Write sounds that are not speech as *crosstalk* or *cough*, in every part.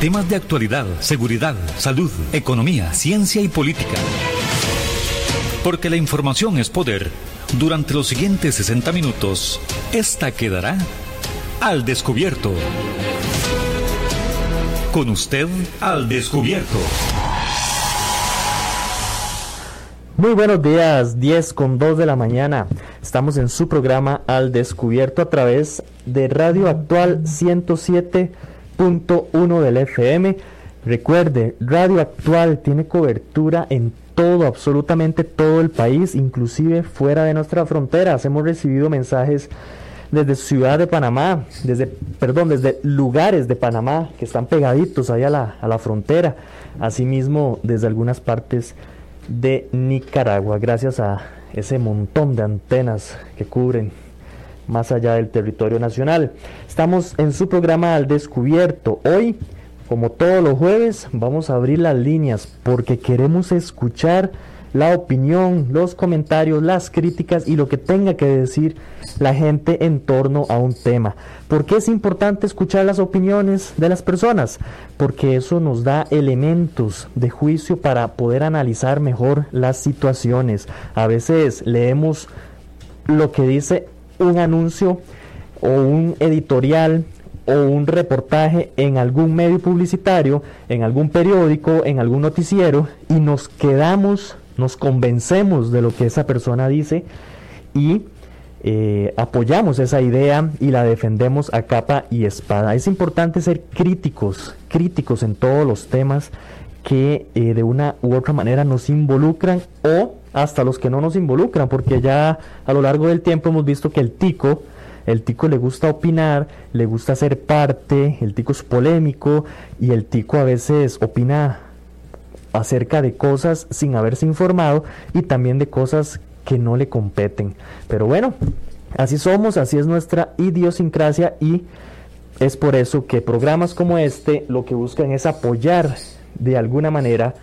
Temas de actualidad, seguridad, salud, economía, ciencia y política. Porque la información es poder. Durante los siguientes 60 minutos, esta quedará al descubierto. Con usted al descubierto. Muy buenos días, 10 con 2 de la mañana. Estamos en su programa Al Descubierto a través de Radio Actual 107 uno del FM. Recuerde, Radio Actual tiene cobertura en todo, absolutamente todo el país, inclusive fuera de nuestras fronteras. Hemos recibido mensajes desde Ciudad de Panamá, desde, perdón, desde lugares de Panamá que están pegaditos ahí a la, a la frontera, asimismo desde algunas partes de Nicaragua, gracias a ese montón de antenas que cubren más allá del territorio nacional. Estamos en su programa Al Descubierto. Hoy, como todos los jueves, vamos a abrir las líneas porque queremos escuchar la opinión, los comentarios, las críticas y lo que tenga que decir la gente en torno a un tema. ¿Por qué es importante escuchar las opiniones de las personas? Porque eso nos da elementos de juicio para poder analizar mejor las situaciones. A veces leemos lo que dice un anuncio o un editorial o un reportaje en algún medio publicitario, en algún periódico, en algún noticiero y nos quedamos, nos convencemos de lo que esa persona dice y eh, apoyamos esa idea y la defendemos a capa y espada. Es importante ser críticos, críticos en todos los temas que eh, de una u otra manera nos involucran o hasta los que no nos involucran, porque ya a lo largo del tiempo hemos visto que el tico, el tico le gusta opinar, le gusta ser parte, el tico es polémico y el tico a veces opina acerca de cosas sin haberse informado y también de cosas que no le competen. Pero bueno, así somos, así es nuestra idiosincrasia y es por eso que programas como este lo que buscan es apoyar de alguna manera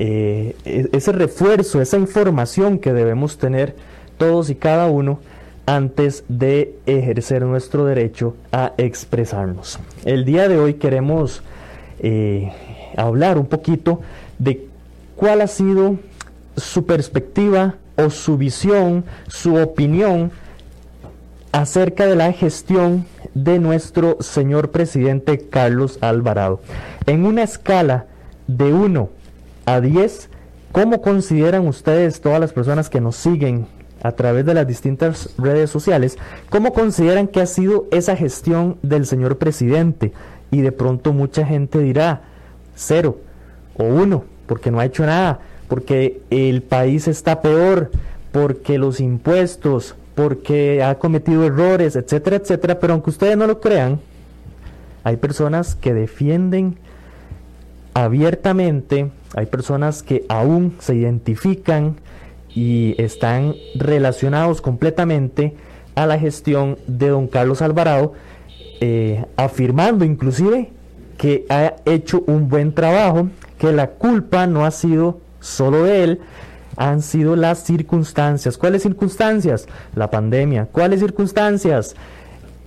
eh, e-, ese refuerzo, esa información que debemos tener todos y cada uno antes de ejercer nuestro derecho a expresarnos. El día de hoy queremos eh, hablar un poquito de cuál ha sido su perspectiva o su visión, su opinión acerca de la gestión de nuestro señor presidente Carlos Alvarado. En una escala de 1 a 10, ¿cómo consideran ustedes, todas las personas que nos siguen a través de las distintas redes sociales, cómo consideran que ha sido esa gestión del señor presidente? Y de pronto mucha gente dirá cero o uno, porque no ha hecho nada, porque el país está peor, porque los impuestos, porque ha cometido errores, etcétera, etcétera. Pero aunque ustedes no lo crean, hay personas que defienden abiertamente, hay personas que aún se identifican y están relacionados completamente a la gestión de don Carlos Alvarado, eh, afirmando inclusive que ha hecho un buen trabajo, que la culpa no ha sido solo de él, han sido las circunstancias. ¿Cuáles circunstancias? La pandemia. ¿Cuáles circunstancias?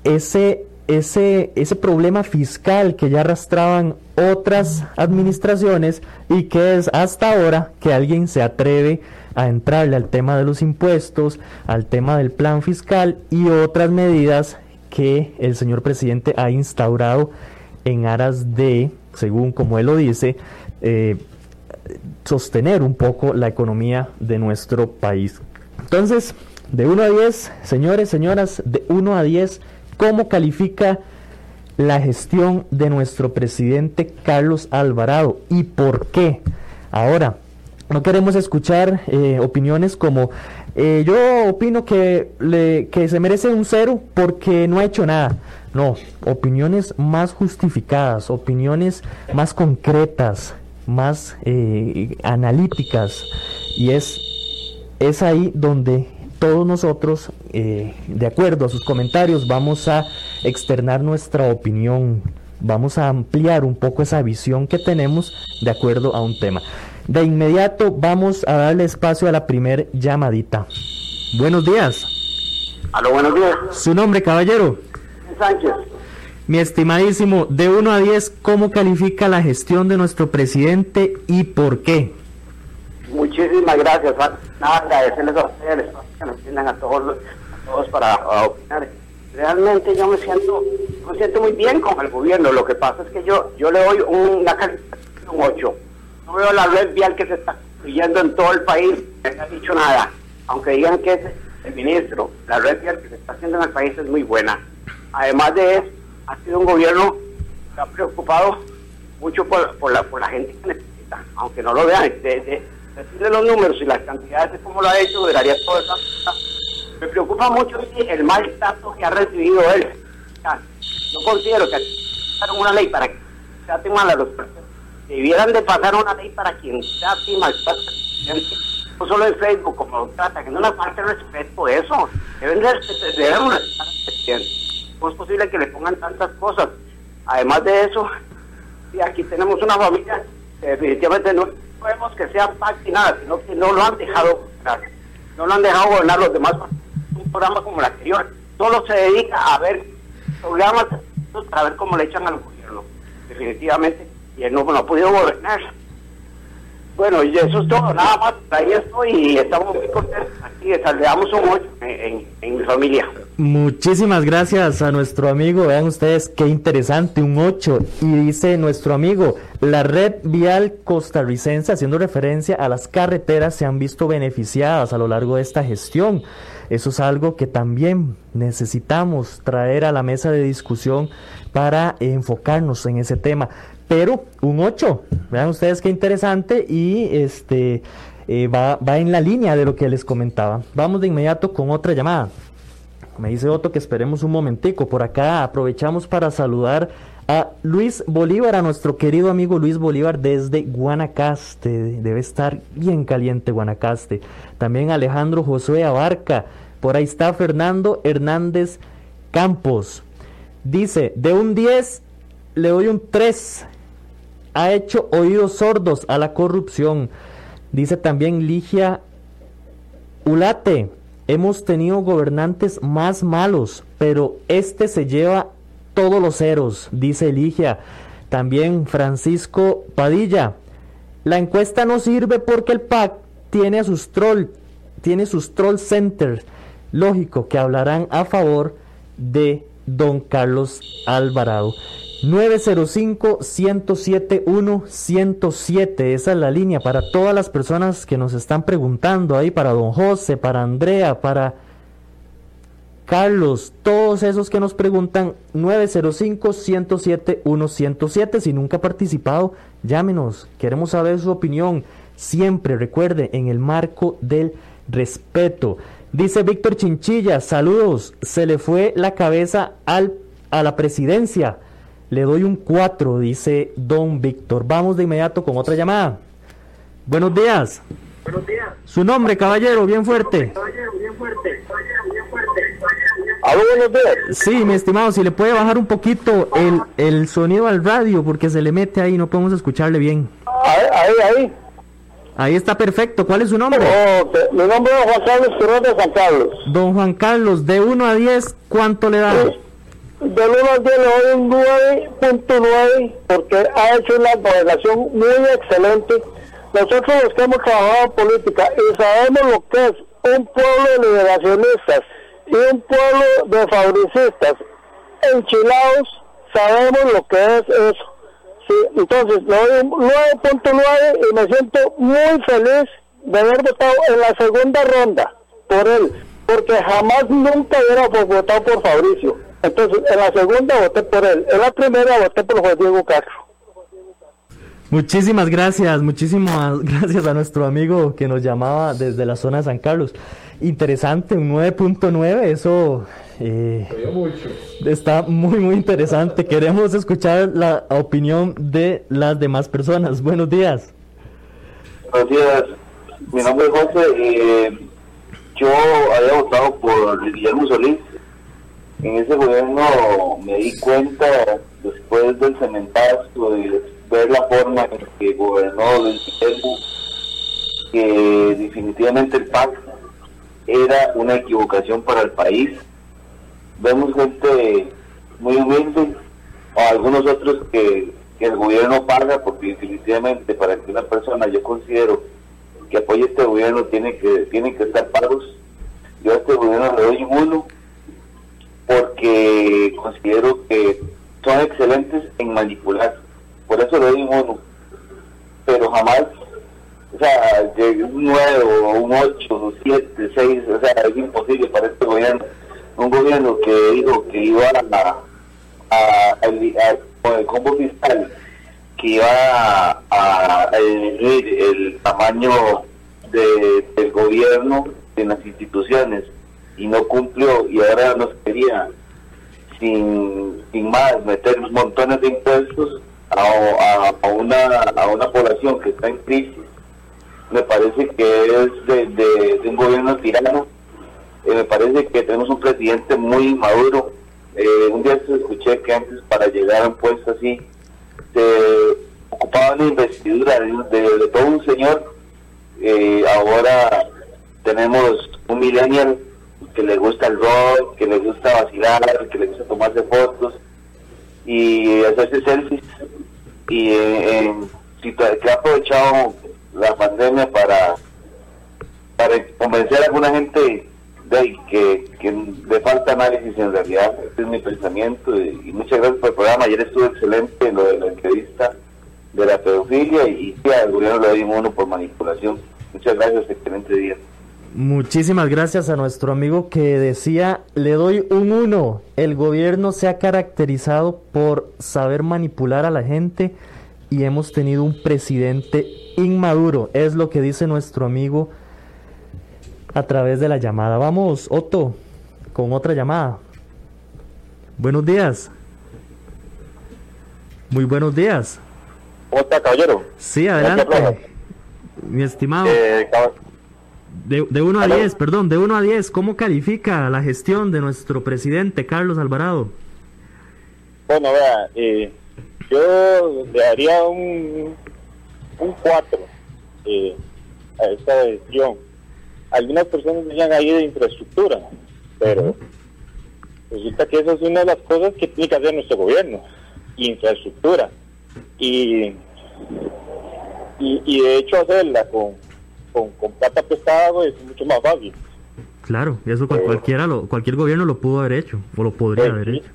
Ese ese, ese problema fiscal que ya arrastraban otras administraciones y que es hasta ahora que alguien se atreve a entrarle al tema de los impuestos, al tema del plan fiscal y otras medidas que el señor presidente ha instaurado en aras de, según como él lo dice, eh, sostener un poco la economía de nuestro país. Entonces, de 1 a 10, señores, señoras, de 1 a 10, ¿Cómo califica la gestión de nuestro presidente Carlos Alvarado y por qué? Ahora, no queremos escuchar eh, opiniones como eh, yo opino que, le, que se merece un cero porque no ha hecho nada. No, opiniones más justificadas, opiniones más concretas, más eh, analíticas. Y es, es ahí donde todos nosotros, eh, de acuerdo a sus comentarios, vamos a externar nuestra opinión, vamos a ampliar un poco esa visión que tenemos de acuerdo a un tema. De inmediato vamos a darle espacio a la primer llamadita. Buenos días. Aló, buenos días. ¿Su nombre, caballero? Sánchez. Mi estimadísimo, de 1 a 10, ¿cómo califica la gestión de nuestro presidente y por qué? Muchísimas gracias. Nada, agradecerles a ustedes que nos tienen a todos, a todos para opinar. Realmente yo me siento me siento muy bien con el gobierno. Lo que pasa es que yo yo le doy una calificación un 8. No veo la red vial que se está construyendo en todo el país. No ha dicho nada. Aunque digan que es el ministro, la red vial que se está haciendo en el país es muy buena. Además de eso, ha sido un gobierno que ha preocupado mucho por, por, la, por la gente que necesita, aunque no lo vean. De, decirle los números y las cantidades de cómo lo ha hecho, duraría todo eso. Me preocupa mucho el mal trato que ha recibido él. yo considero que pasaron una ley para que se traten mal a los personas. Debieran de pasar una ley para quien se y maltrata no solo en Facebook, como lo trata, que no le falta respeto eso. Deben de respetar ¿Cómo es posible que le pongan tantas cosas? Además de eso, y aquí tenemos una familia que definitivamente no vemos que sea pacto nada, sino que no lo han dejado gobernar. No lo han dejado gobernar los demás. Un programa como el anterior solo se dedica a ver programas para ver cómo le echan al gobierno. Definitivamente. Y él no, no ha podido gobernar. Bueno, y eso es todo, nada más. Ahí estoy y estamos muy contentos. Aquí saludamos un hoy en, en, mi familia. Muchísimas gracias a nuestro amigo. Vean ustedes qué interesante, un 8. Y dice nuestro amigo, la red vial costarricense, haciendo referencia a las carreteras, se han visto beneficiadas a lo largo de esta gestión. Eso es algo que también necesitamos traer a la mesa de discusión para enfocarnos en ese tema pero un 8. Vean ustedes qué interesante y este eh, va, va en la línea de lo que les comentaba. Vamos de inmediato con otra llamada. Me dice Otto que esperemos un momentico. Por acá aprovechamos para saludar a Luis Bolívar, a nuestro querido amigo Luis Bolívar desde Guanacaste. Debe estar bien caliente Guanacaste. También Alejandro Josué Abarca. Por ahí está Fernando Hernández Campos. Dice, de un 10 le doy un 3 ha hecho oídos sordos a la corrupción. Dice también Ligia Ulate, hemos tenido gobernantes más malos, pero este se lleva todos los ceros, dice Ligia. También Francisco Padilla, la encuesta no sirve porque el PAC tiene a sus troll, tiene sus troll centers. Lógico que hablarán a favor de don Carlos Alvarado. 905-107-107. Esa es la línea para todas las personas que nos están preguntando ahí, para don José, para Andrea, para Carlos, todos esos que nos preguntan, 905-107-107. Si nunca ha participado, llámenos, queremos saber su opinión. Siempre, recuerde, en el marco del respeto. Dice Víctor Chinchilla, saludos, se le fue la cabeza al, a la presidencia. Le doy un 4, dice don Víctor. Vamos de inmediato con otra llamada. Buenos días. Buenos días. Su nombre, caballero, bien fuerte. Caballero, bien fuerte. buenos días. Sí, mi estimado, si le puede bajar un poquito el, el sonido al radio porque se le mete ahí, no podemos escucharle bien. Ahí, ahí, ahí. Ahí está perfecto. ¿Cuál es su nombre? Oh, mi nombre es Juan Carlos Quiroz de San Carlos. Don Juan Carlos, de 1 a 10, ¿cuánto le da? De 1 al 10 le doy un 9.9 porque ha hecho una gobernación muy excelente. Nosotros los que hemos trabajado en política y sabemos lo que es un pueblo de liberacionistas y un pueblo de fabricistas enchilados, sabemos lo que es eso. Entonces le doy un 9.9 y me siento muy feliz de haber votado en la segunda ronda por él, porque jamás nunca hubiera votado por Fabricio. Entonces, en la segunda voté por él. En la primera voté por Juan Diego Castro. Muchísimas gracias, muchísimas *laughs* gracias a nuestro amigo que nos llamaba desde la zona de San Carlos. Interesante, un 9.9, eso eh, está muy, muy interesante. Queremos escuchar la opinión de las demás personas. Buenos días. Buenos días, mi nombre es José. Eh, yo había votado por Guillermo Solís en ese gobierno me di cuenta después del cementazo de ver la forma en que gobernó Luis que definitivamente el PAC era una equivocación para el país. Vemos gente muy humilde o algunos otros que, el gobierno paga, porque definitivamente para que una persona, yo considero que apoye este gobierno, tiene que, tiene que estar pagos. Yo a este gobierno le doy un uno, porque considero que son excelentes en manipular. Por eso le doy un uno. Pero jamás, o sea, un 9 un 8, un 7, 6, o sea, es imposible para este gobierno. Un gobierno que dijo que iba a con el combo fiscal que iba a, disminuir el tamaño del gobierno en las instituciones y no cumplió y ahora nos quería sin, sin más meter montones de impuestos a, a, una, a una población que está en crisis me parece que es de, un gobierno tirano me parece que tenemos un presidente muy maduro eh, un día escuché que antes para llegar a un puesto así se ocupaba una investidura de, todo un señor. Eh, ahora tenemos un millennial que le gusta el rock, que le gusta vacilar, que le gusta tomarse fotos y hacerse selfies. Y eh, que ha aprovechado la pandemia para, convencer a alguna gente de que, le falta análisis en realidad, este es mi pensamiento y, muchas gracias por el programa, ayer estuvo excelente lo de la entrevista de la pedofilia y, sí, al gobierno le doy uno por manipulación. Muchas gracias, excelente día. Muchísimas gracias a nuestro amigo que decía, le doy un uno, el gobierno se ha caracterizado por saber manipular a la gente y hemos tenido un presidente inmaduro, es lo que dice nuestro amigo a través de la llamada. Vamos, Otto, con otra llamada. Buenos días. Muy buenos días. ¿Cómo está, caballero? Sí, adelante. Mi estimado. Eh, de, 1 a 10, perdón, de 1 a 10, ¿cómo califica la gestión de nuestro presidente Carlos Alvarado? Bueno, vea, eh, yo le daría un, un 4 eh, a esta gestión algunas personas decían ahí de infraestructura, pero resulta que esa es una de las cosas que tiene que hacer nuestro gobierno, infraestructura. Y, y, de hecho hacerla con, con, plata prestada es mucho más fácil. Claro, eso cualquiera lo, cualquier gobierno lo pudo haber hecho, o lo podría haber hecho.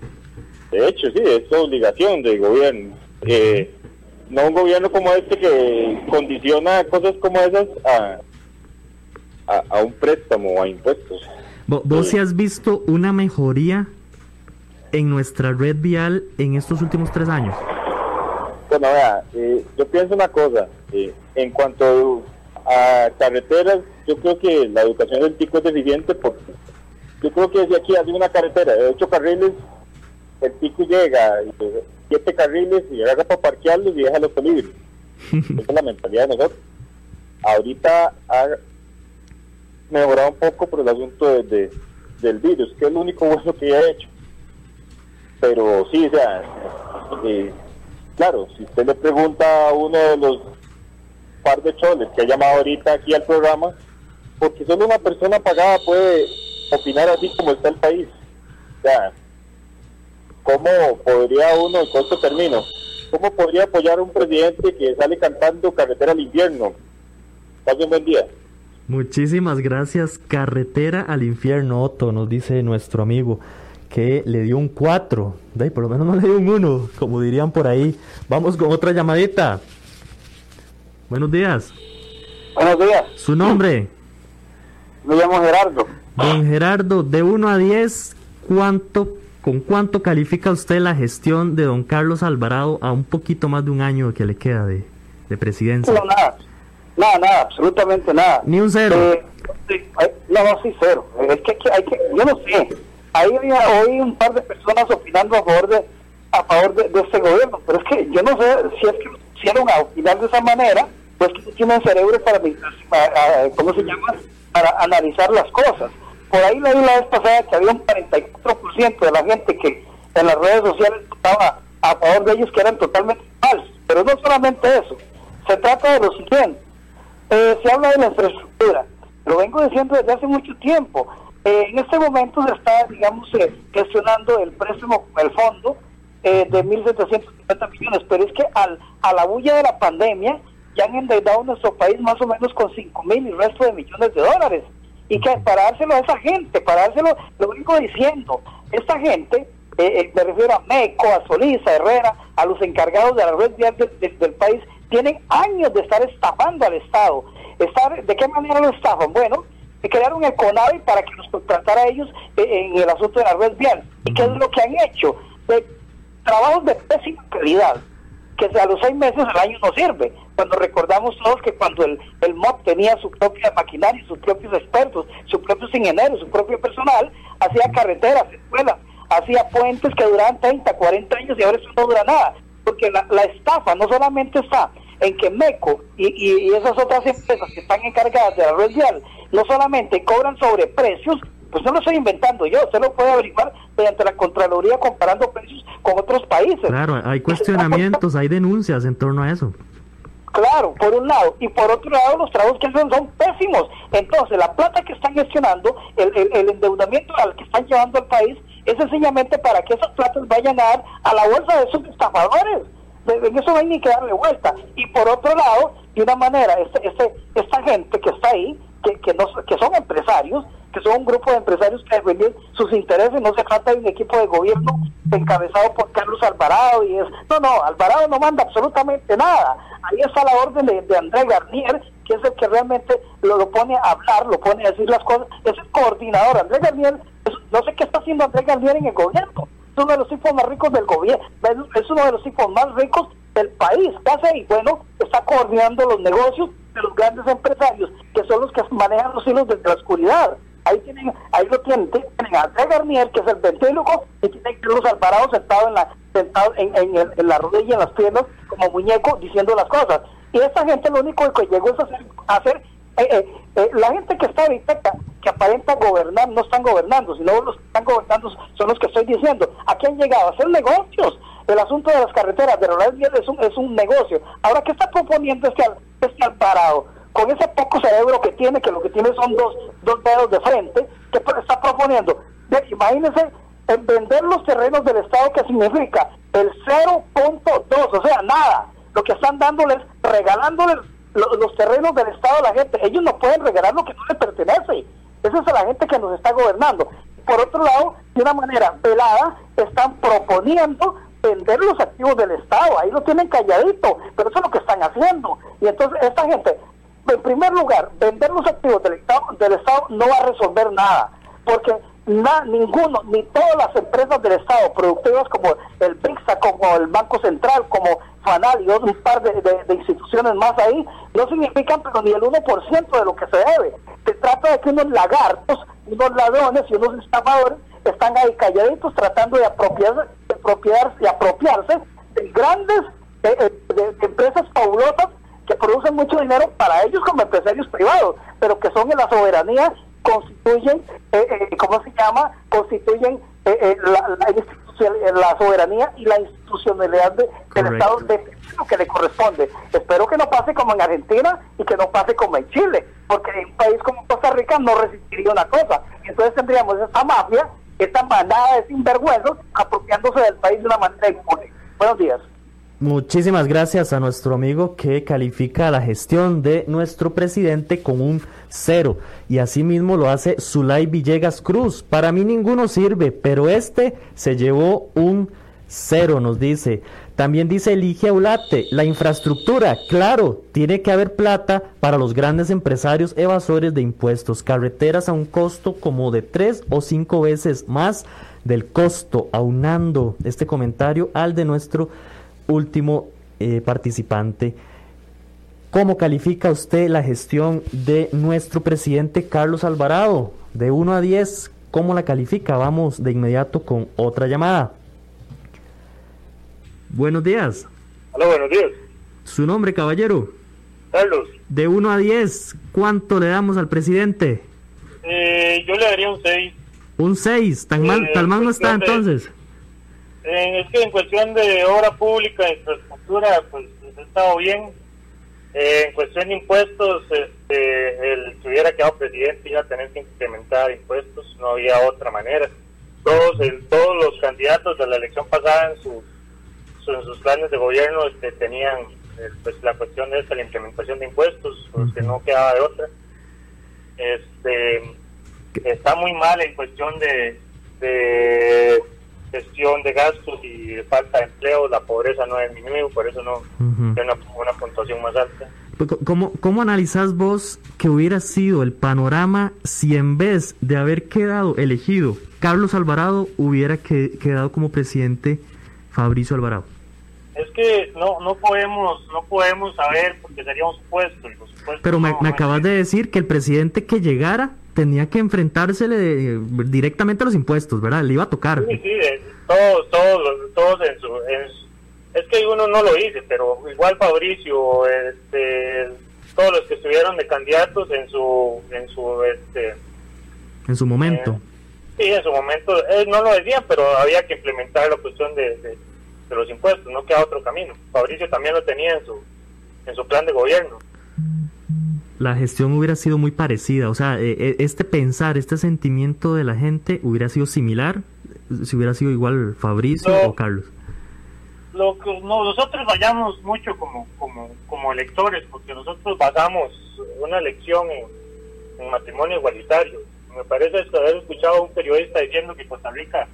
De hecho, sí, es obligación del gobierno. Eh, no un gobierno como este que condiciona cosas como esas a, a, un préstamo o a impuestos. ¿Vos si has visto una mejoría en nuestra red vial en estos últimos tres años? Bueno, vea, eh, yo pienso una cosa, eh, en cuanto a carreteras, yo creo que la educación del pico es deficiente porque yo creo que desde aquí hace una carretera de ocho carriles, el pico llega siete carriles y llega para parquearlos y deja los libres. Esa es la mentalidad de nosotros. Ahorita mejorado un poco por el asunto de, del virus, que es lo único bueno que ha hecho. Pero sí, o sea, eh, claro, si usted le pregunta a uno de los par de choles que ha llamado ahorita aquí al programa, porque solo una persona pagada puede opinar así como está el país. O sea, ¿cómo podría uno, el costo termino, cómo podría apoyar a un presidente que sale cantando carretera al invierno? Pase un buen día. Muchísimas gracias. Carretera al infierno, Otto, nos dice nuestro amigo que le dio un 4. Por lo menos no le dio un 1, como dirían por ahí. Vamos con otra llamadita. Buenos días. Buenos días. ¿Su nombre? Me llamo Gerardo. Don Gerardo, de 1 a 10, ¿cuánto, ¿con cuánto califica usted la gestión de don Carlos Alvarado a un poquito más de un año que le queda de, de presidencia? No, nada. Nada, nada, absolutamente nada. Ni un cero. Eh, no, no, sí, cero. Es que, hay que, yo no sé. Ahí había hoy un par de personas opinando a favor de a favor de, este gobierno, pero es que yo no sé si es que hicieron a opinar de esa manera, pues tienen cerebro para, ¿cómo se llama? Para analizar las cosas. Por ahí leí la vez pasada que había un 44% de la gente que en las redes sociales estaba a favor de ellos que eran totalmente falsos. Pero no solamente eso, se trata de lo siguiente eh, se habla de la infraestructura, lo vengo diciendo desde hace mucho tiempo. Eh, en este momento se está, digamos, eh, gestionando el préstamo, el fondo, eh, de 1.750 millones, pero es que al, a la bulla de la pandemia ya han endeudado nuestro país más o menos con 5.000 y resto de millones de dólares. Y que para dárselo a esa gente, para dárselo, lo único diciendo, esta gente, eh, eh, me refiero a Meco, a Solís, a Herrera, a los encargados de la red vial del país, tienen años de estar estafando al Estado. Estar, ¿De qué manera lo estafan? Bueno, crearon el CONAVI para que los contratara a ellos en el asunto de la red vial. ¿Y qué es lo que han hecho? De trabajos de pésima calidad, que a los seis meses el año no sirve. Cuando recordamos todos que cuando el, el MOP tenía su propia maquinaria, sus propios expertos, sus propios ingenieros, su propio personal, hacía carreteras, escuelas, hacía puentes que duraban 30, 40 años y ahora eso no dura nada. Porque la, estafa no solamente está en que MECO y, y, esas otras empresas que están encargadas de la red vial no solamente cobran sobreprecios, pues no lo estoy inventando yo, usted lo puede averiguar mediante la Contraloría comparando precios con otros países. Claro, hay cuestionamientos, hay denuncias en torno a eso. Claro, por un lado. Y por otro lado, los trabajos que hacen son pésimos. Entonces, la plata que están gestionando, el, endeudamiento al que están llevando al país, es sencillamente para que esas platas vayan a dar a la bolsa de esos estafadores. En eso no hay ni que darle vuelta. Y por otro lado, de una manera, este, este, esta gente que está ahí, que, que, no, que son empresarios, son un grupo de empresarios que defenden sus intereses, no se trata de un equipo de gobierno encabezado por Carlos Alvarado y es, no, no, Alvarado no manda absolutamente nada, ahí está la orden de, André Garnier, que es el que realmente lo, pone a hablar, lo pone a decir las cosas, es el coordinador, André Garnier, no sé qué está haciendo André Garnier en el gobierno, es uno de los tipos más ricos del gobierno, es uno de los tipos más ricos del país, ¿qué hace? Y bueno, está coordinando los negocios de los grandes empresarios, que son los que manejan los hilos desde la oscuridad ahí tienen, ahí lo tienen, tienen a André Garnier, que es el ventríloco, y tienen los Alvarado sentado en la, sentado en, en, la rodilla, en las piernas, como muñeco, diciendo las cosas. Y esa gente lo único que llegó es a hacer, eh, eh, eh, la gente que está ahorita, que aparenta gobernar, no están gobernando, sino los que están gobernando son los que estoy diciendo. Aquí han llegado a hacer negocios. El asunto de las carreteras de Ronald es un, es un negocio. Ahora, ¿qué está proponiendo este, este Alvarado? Con ese poco cerebro que tiene, que lo que tiene son dos, dos dedos de frente, que está proponiendo. imagínense en vender los terrenos del Estado, que significa el 0.2, o sea, nada. Lo que están dándoles, regalándoles los terrenos del Estado a la gente. Ellos no pueden regalar lo que no les pertenece. Esa es la gente que nos está gobernando. Por otro lado, de una manera velada, están proponiendo vender los activos del Estado. Ahí lo tienen calladito, pero eso es lo que están haciendo. Y entonces esta gente en primer lugar, vender los activos del Estado, del Estado no va a resolver nada, porque ninguno, ni todas las empresas del Estado productivas como el PIXA, como el Banco Central, como FANAL y un par de, instituciones más ahí, no significan pero ni el 1% de lo que se debe. Se trata de que unos lagartos, unos ladrones y unos estafadores están ahí calladitos tratando de apropiarse, de apropiarse, de apropiarse de grandes eh, eh, empresas fabulosas que producen mucho dinero para ellos como empresarios privados, pero que son en la soberanía, constituyen, eh, eh, ¿cómo se llama? Constituyen eh, la, la, soberanía y la institucionalidad del Estado de lo que le corresponde. Espero que no pase como en Argentina y que no pase como en Chile, porque en un país como Costa Rica no resistiría una cosa. Entonces tendríamos esta mafia, esta manada de sinvergüenzos apropiándose del país de una manera impune. Buenos días. Muchísimas gracias a nuestro amigo que califica la gestión de nuestro presidente con un cero. Y asimismo lo hace Zulay Villegas Cruz. Para mí ninguno sirve, pero este se llevó un cero, nos dice. También dice Eligia Ulate, la infraestructura, claro, tiene que haber plata para los grandes empresarios evasores de impuestos, carreteras a un costo como de tres o cinco veces más del costo, aunando este comentario al de nuestro último eh, participante. ¿Cómo califica usted la gestión de nuestro presidente Carlos Alvarado? De 1 a 10, ¿cómo la califica? Vamos de inmediato con otra llamada. Buenos días. Hola, buenos días. ¿Su nombre, caballero? Carlos. De 1 a 10, ¿cuánto le damos al presidente? Eh, yo le daría un 6. ¿Un 6? ¿Tan, mal, eh, tan mal no está entonces? Es que en cuestión de obra pública, infraestructura, pues ha estado bien. Eh, en cuestión de impuestos, este, el, si hubiera quedado presidente iba a tener que incrementar impuestos, no había otra manera. todos todos los candidatos de la elección pasada en, sus planes de gobierno este, tenían eh, pues la cuestión de esta, la implementación de impuestos, porque no quedaba de otra. Este, está muy mal en cuestión de, de gestión de gastos y de falta de empleo, la pobreza no ha disminuido, por eso no tiene una, puntuación más alta. Pues, ¿Cómo, ¿Cómo analizás vos que hubiera sido el panorama si en vez de haber quedado elegido Carlos Alvarado hubiera quedado como presidente Fabricio Alvarado? Es que no no podemos no podemos saber porque sería un supuesto. Pero me, acabas de decir que el presidente que llegara tenía que enfrentársele directamente a los impuestos, ¿verdad? Le iba a tocar. Sí, sí, todos, todos, todos en su, es que uno no lo dice, pero igual Fabricio, este, todos los que estuvieron de candidatos en su, en su, este, en su momento. Eh, sí, en su momento, no lo decían, pero había que implementar la cuestión de, de, de los impuestos, no queda otro camino. Fabricio también lo tenía en su, en su plan de gobierno la gestión hubiera sido muy parecida. O sea, eh, eh, este pensar, este sentimiento de la gente hubiera sido similar si hubiera sido igual Fabricio o Carlos. Lo que nosotros vayamos mucho como, como, como electores, porque nosotros basamos una elección en, matrimonio igualitario. Me parece haber escuchado a un periodista diciendo que Costa Rica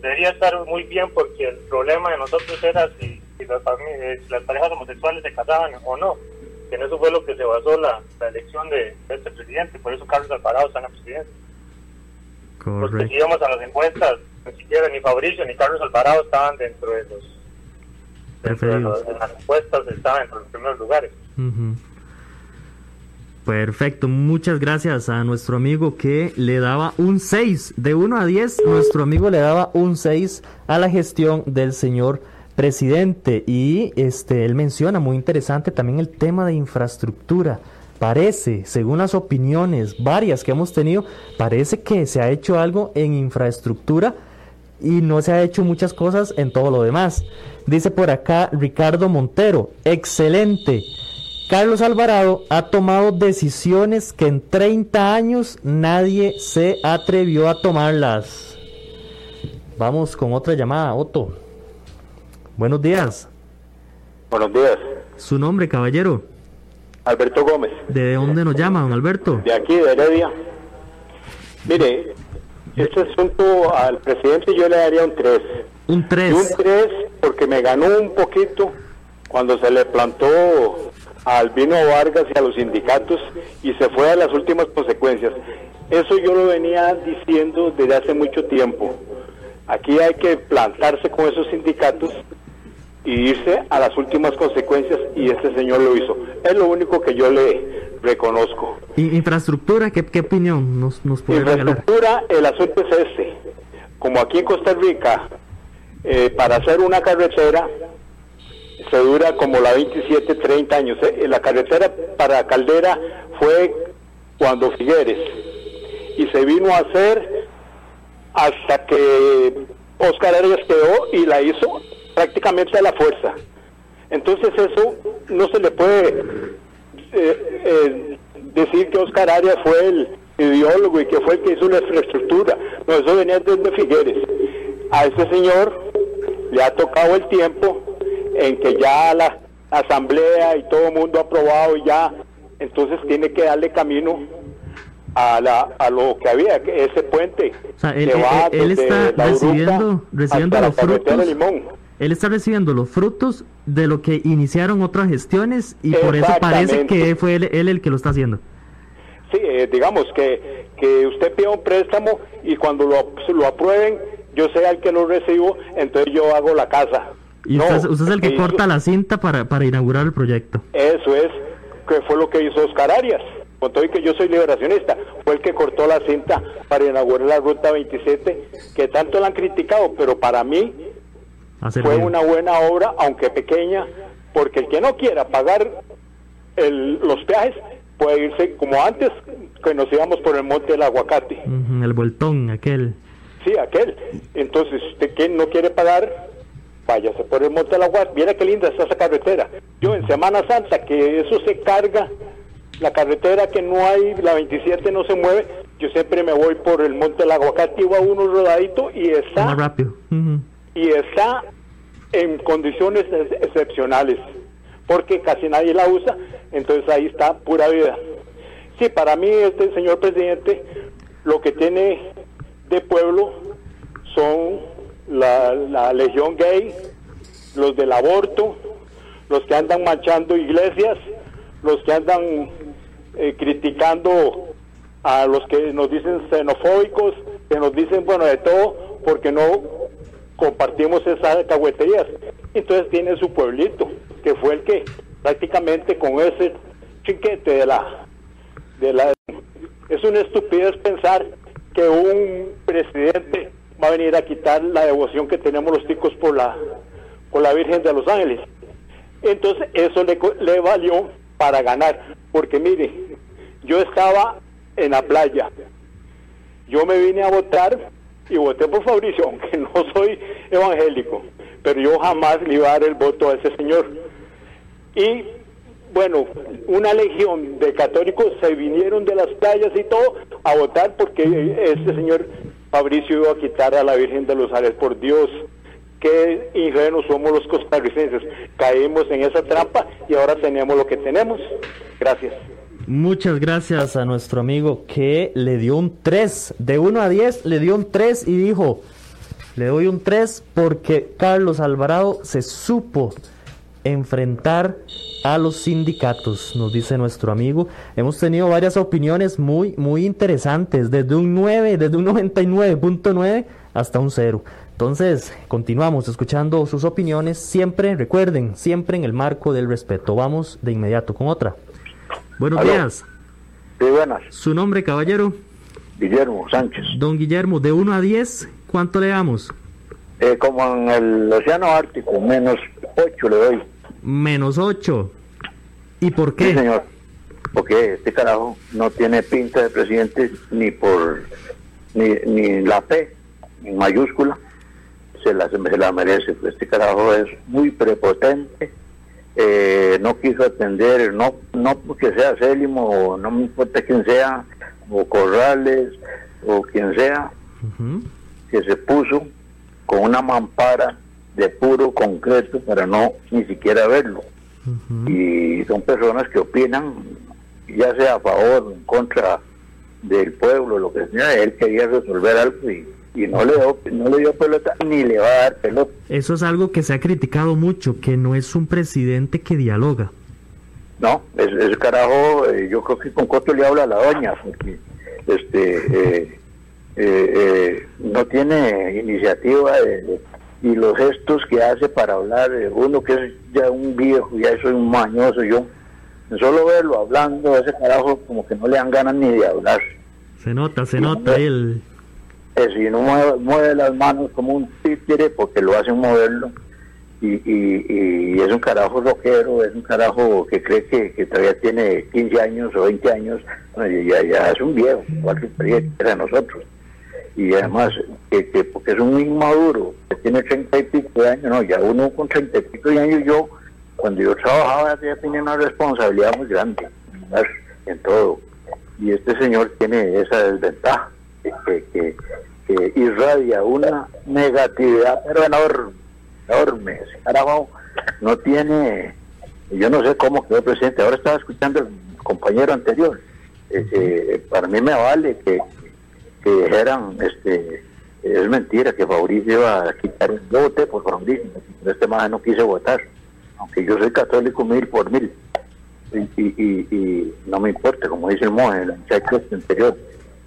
debería estar muy bien porque el problema de nosotros era si, las, si las parejas homosexuales se casaban o no que en eso fue lo que se basó la, elección de, este presidente, por eso Carlos Alvarado está en la presidencia. Porque si íbamos a las encuestas, ni siquiera ni Fabricio ni Carlos Alvarado estaban dentro de los, dentro de, las encuestas, estaban entre los primeros lugares. Perfecto, muchas gracias a nuestro amigo que le daba un 6, de 1 a 10, nuestro amigo le daba un 6 a la gestión del señor presidente y este él menciona muy interesante también el tema de infraestructura. Parece, según las opiniones varias que hemos tenido, parece que se ha hecho algo en infraestructura y no se ha hecho muchas cosas en todo lo demás. Dice por acá Ricardo Montero, excelente. Carlos Alvarado ha tomado decisiones que en 30 años nadie se atrevió a tomarlas. Vamos con otra llamada, Otto. Buenos días. Buenos días. ¿Su nombre, caballero? Alberto Gómez. ¿De dónde nos llama, don Alberto? De aquí, de Heredia. Mire, este asunto al presidente yo le daría un 3. Un 3. un 3 porque me ganó un poquito cuando se le plantó a Albino Vargas y a los sindicatos y se fue a las últimas consecuencias. Eso yo lo venía diciendo desde hace mucho tiempo. Aquí hay que plantarse con esos sindicatos y irse a las últimas consecuencias y este señor lo hizo. Es lo único que yo le reconozco. ¿Y infraestructura? ¿Qué, qué opinión nos, nos puede Infraestructura, el asunto es este. Como aquí en Costa Rica, eh, para hacer una carretera se dura como la 27, 30 años. Eh, la carretera para Caldera fue cuando Figueres y se vino a hacer hasta que Oscar Arias quedó y la hizo prácticamente a la fuerza. Entonces eso no se le puede eh, eh, decir que Oscar Arias fue el ideólogo y que fue el que hizo la infraestructura. No, eso venía desde Figueres. A ese señor le ha tocado el tiempo en que ya la asamblea y todo el mundo ha aprobado y ya, entonces tiene que darle camino a, la, a lo que había, ese puente. O sea, él, está recibiendo, recibiendo los frutos él está recibiendo los frutos de lo que iniciaron otras gestiones y por eso parece que fue él, el que lo está haciendo. Sí, eh, digamos que, que usted pide un préstamo y cuando lo, lo aprueben, yo sea el que lo recibo, entonces yo hago la casa. Y usted, es el que corta la cinta para, para inaugurar el proyecto. Eso es, que fue lo que hizo Oscar Arias. Con todo y que yo soy liberacionista, fue el que cortó la cinta para inaugurar la Ruta 27, que tanto la han criticado, pero para mí fue una buena obra, aunque pequeña, porque el que no quiera pagar los peajes puede irse como antes, que nos íbamos por el monte del aguacate. el voltón, aquel. Sí, aquel. Entonces, usted que no quiere pagar, váyase por el monte del aguacate. Mira qué linda está esa carretera. Yo en Semana Santa, que eso se carga, la carretera que no hay, la 27 no se mueve, yo siempre me voy por el Monte del Aguacate, iba uno rodadito y está, Más rápido. Y está en condiciones ex- excepcionales, porque casi nadie la usa, entonces ahí está pura vida. Sí, para mí este señor presidente lo que tiene de pueblo son la, la legión gay, los del aborto, los que andan manchando iglesias, los que andan eh, criticando a los que nos dicen xenofóbicos, que nos dicen, bueno, de todo, porque no compartimos esas cagüeterías. Entonces tiene su pueblito, que fue el que prácticamente con ese chiquete de la... De la es una estupidez pensar que un presidente va a venir a quitar la devoción que tenemos los ticos por la, por la Virgen de los Ángeles. Entonces eso le, le valió para ganar, porque mire, yo estaba en la playa, yo me vine a votar y voté por Fabricio, aunque *laughs* no soy evangélico, pero yo jamás le iba a dar el voto a ese señor. Y bueno, una legión de católicos se vinieron de las playas y todo a votar porque este señor Fabricio iba a quitar a la Virgen de los Ángeles. Por Dios, qué ingenuos somos los costarricenses. Caímos en esa trampa y ahora tenemos lo que tenemos. Gracias. Muchas gracias a nuestro amigo que le dio un 3. De 1 a 10 le dio un 3 y dijo, le doy un 3 porque Carlos Alvarado se supo enfrentar a los sindicatos, nos dice nuestro amigo. Hemos tenido varias opiniones muy, muy interesantes, desde un 9, desde un 99.9 hasta un 0. Entonces, continuamos escuchando sus opiniones, siempre, recuerden, siempre en el marco del respeto. Vamos de inmediato con otra. Buenos Aló. días. Sí, buenas. Su nombre, caballero. Guillermo Sánchez. Don Guillermo, de 1 a 10, ¿cuánto le damos? Eh, como en el Océano Ártico, menos 8 le doy. Menos 8. ¿Y por Sí, qué? señor. Porque este carajo no tiene pinta de presidente ni por ni, ni la P en mayúscula se la, se la merece. Este carajo es muy prepotente. Eh, no quiso atender, no no porque sea Célimo o no me importa quién sea, o Corrales o quien sea, que se puso con una mampara de puro concreto para no ni siquiera verlo. Y son personas que opinan, ya sea a favor o en contra del pueblo, lo que sea. Él quería resolver algo y, y no, le dio, no le dio pelota ni le va a dar pelota. Eso es algo que se ha criticado mucho, que no es un presidente que dialoga. No, es, ese carajo, eh, yo creo que con Coto le habla a la doña, porque este eh, eh, no tiene iniciativa de- de- y los gestos que hace para hablar, uno que es ya un viejo, ya soy un mañoso, yo, solo verlo hablando, ese carajo como que no le dan ganas ni de hablar. Se nota, se nota el... Eh, si no mueve, mueve las manos como un títere porque lo hacen moverlo y, y, y es un carajo rockero, es un carajo que cree que, que todavía tiene 15 años o 20 años, bueno, ya, ya es un viejo, igual que de nosotros. Y además, que, que porque es un inmaduro, que tiene 30 y pico de años, no, ya uno con 30 y pico de años, yo, cuando yo trabajaba, ya tenía una responsabilidad muy grande en todo. Y este señor tiene esa desventaja, que, que, irradia una negatividad, pero enorme, enorme. Ese carajo no tiene, yo no sé cómo quedó presidente. Ahora estaba escuchando el compañero anterior. Eh, para mí me vale que, que dijeran, este, es mentira que Fabricio iba a quitar el voto por Fabricio, este más no quise votar, aunque yo soy católico mil por mil. Y no me importa, como dice el monje, el muchacho este anterior,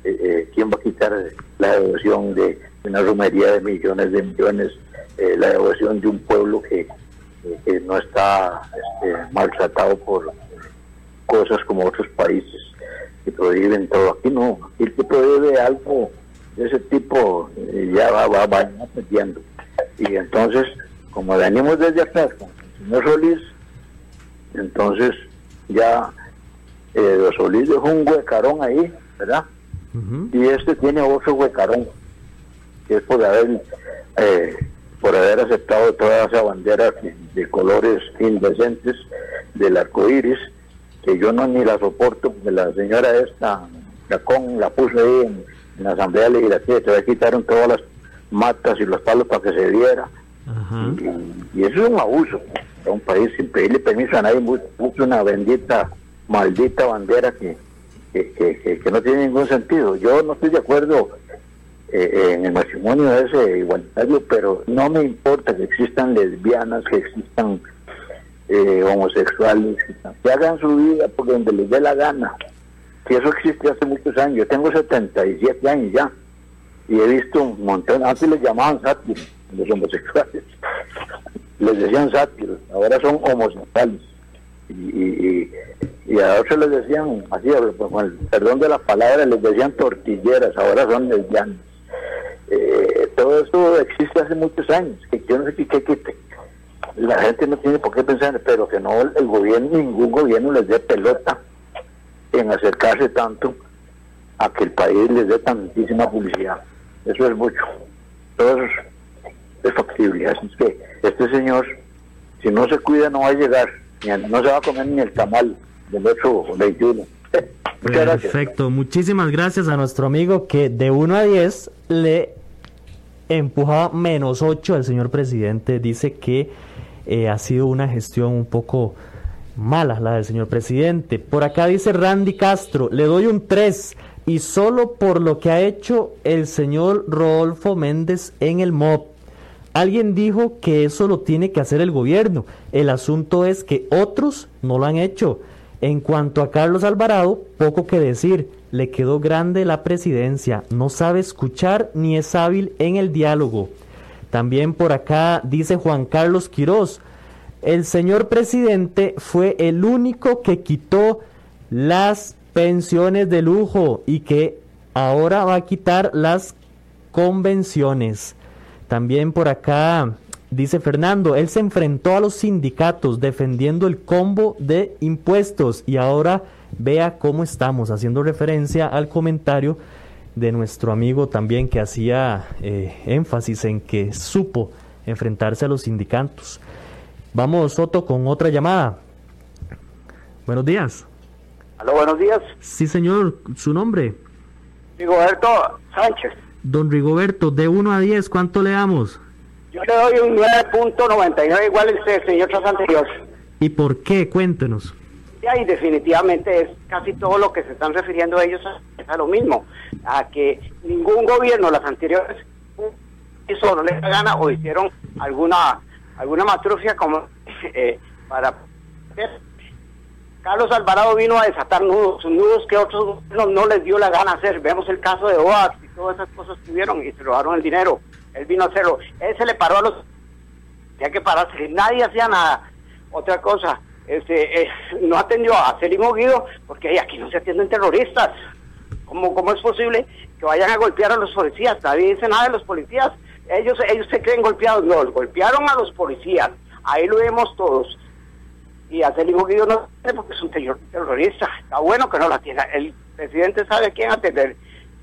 eh, eh, ¿quién va a quitar la devoción de una romería de millones de millones, eh, la devoción de un pueblo que, que- que no está este, maltratado por cosas como otros países que prohíben todo? Aquí no, aquí el que prohíbe algo de ese tipo eh, ya va, va, va perdiendo. Y entonces, como venimos desde atrás con el señor Solís, entonces ya eh, Solís dejó un huecarón ahí, ¿verdad? Y este tiene otro huecarón que es por haber eh, por haber aceptado toda esa bandera de, de colores indecentes del arco iris que yo no ni la soporto porque la señora esta Chacón la puso ahí en, la Asamblea Legislativa, se quitaron todas las matas y los palos para que se diera. Y, eso es un abuso. un país sin pedirle permiso a nadie, puso una bendita, maldita bandera que, que, que, no tiene ningún sentido. Yo no estoy de acuerdo eh, en el matrimonio ese igualitario, pero no me importa que existan lesbianas, que existan eh, homosexuales, que hagan su vida por donde les dé la gana. Que eso existe hace muchos años. Yo tengo 77 años ya y he visto un montón, antes les llamaban sátiros, los homosexuales, *laughs* les decían sátiros, ahora son homosexuales. Y, y, a otros les decían, así, perdón de las palabras, les decían tortilleras, ahora son lesbianas. Eh, todo esto existe hace muchos años, que yo no sé qué, qué, la gente no tiene por qué pensar, pero que no el gobierno, ningún gobierno les dé pelota en acercarse tanto a que el país les dé tantísima publicidad. Eso es mucho. Todo eso es, factible. Así que este señor, si no se cuida, no va a llegar. No se va a comer ni el tamal del 821. *laughs* Perfecto, muchísimas gracias a nuestro amigo que de 1 a 10 le empujaba menos 8 al señor presidente. Dice que eh, ha sido una gestión un poco mala la del señor presidente. Por acá dice Randy Castro, le doy un 3 y solo por lo que ha hecho el señor Rodolfo Méndez en el MOB. Alguien dijo que eso lo tiene que hacer el gobierno. El asunto es que otros no lo han hecho. En cuanto a Carlos Alvarado, poco que decir. Le quedó grande la presidencia. No sabe escuchar ni es hábil en el diálogo. También por acá dice Juan Carlos Quirós. El señor presidente fue el único que quitó las pensiones de lujo y que ahora va a quitar las convenciones. También por acá dice Fernando, él se enfrentó a los sindicatos defendiendo el combo de impuestos y ahora vea cómo estamos, haciendo referencia al comentario de nuestro amigo también que hacía eh, énfasis en que supo enfrentarse a los sindicatos. Vamos, Soto, con otra llamada. Buenos días. Aló, buenos días. Sí, señor, ¿su nombre? Rigoberto Sánchez. Don Rigoberto, de 1 a 10, ¿cuánto le damos? Yo le doy un 9.99, igual el señor anterior. ¿Y por qué? Cuéntenos. Y definitivamente es casi todo lo que se están refiriendo ellos a, lo mismo, a que ningún gobierno, las anteriores, hizo no les da gana o hicieron alguna alguna matrufia como *laughs* eh, para Carlos Alvarado vino a desatar nudos, nudos que otros no, les dio la gana hacer. Vemos el caso de OAX y todas esas cosas que hubieron y se robaron el dinero. Él vino a hacerlo. Él se le paró a los... Tenía que pararse. Nadie hacía nada. Otra cosa, este, eh, no atendió a Celimo Guido porque aquí no se atienden terroristas. ¿Cómo, ¿Cómo es posible que vayan a golpear a los policías? Nadie dice nada de los policías. Ellos, ellos se creen golpeados. No, golpearon a los policías. Ahí lo vemos todos y hacer el Guido no porque es un terrorista. Está bueno que no la tiene. El presidente sabe a quién atender.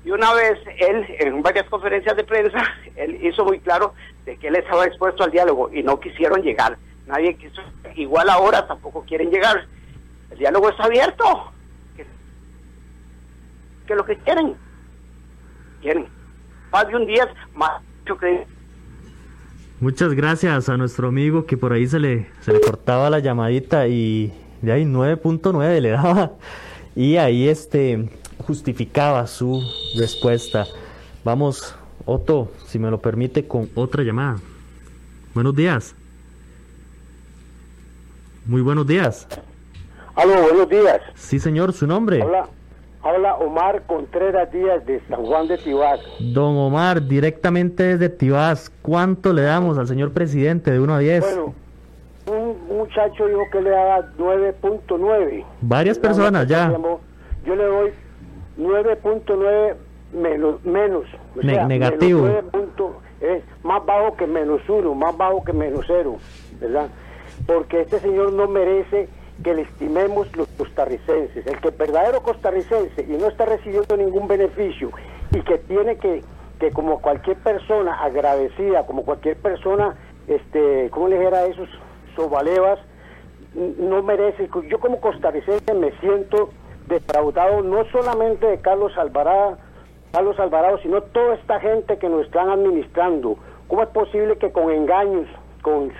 Y una vez él, en varias conferencias de prensa, *laughs* él hizo muy claro de que él estaba expuesto al diálogo y no quisieron llegar. Nadie quiso. Igual ahora tampoco quieren llegar. El diálogo está abierto. Que, lo que quieren. Quieren. Más de un día, más que Muchas gracias a nuestro amigo que por ahí se le, se le cortaba la llamadita y de ahí 9.9 le daba y ahí este justificaba su respuesta. Vamos, Otto, si me lo permite, con otra llamada. Buenos días. Muy buenos días. Aló, buenos días. Sí, señor, su nombre. Hola. Habla Omar Contreras Díaz de San Juan de Tibás. Don Omar, directamente desde Tibás, ¿cuánto le damos al señor presidente de 1 a 10? Bueno, un muchacho dijo que le daba 9.9. Varias personas ya. Yo le doy 9.9 menos. menos negativo. es más bajo que menos 1, más bajo que menos 0, ¿verdad? Porque este señor no merece que le estimemos los costarricenses. El que es verdadero costarricense y no está recibiendo ningún beneficio y que tiene que, que como cualquier persona agradecida, como cualquier persona, este, ¿cómo le dijera a esos sobalevas? No merece, yo como costarricense me siento defraudado no solamente de Carlos Alvarado, Carlos Alvarado, sino toda esta gente que nos están administrando. ¿Cómo es posible que con engaños, con,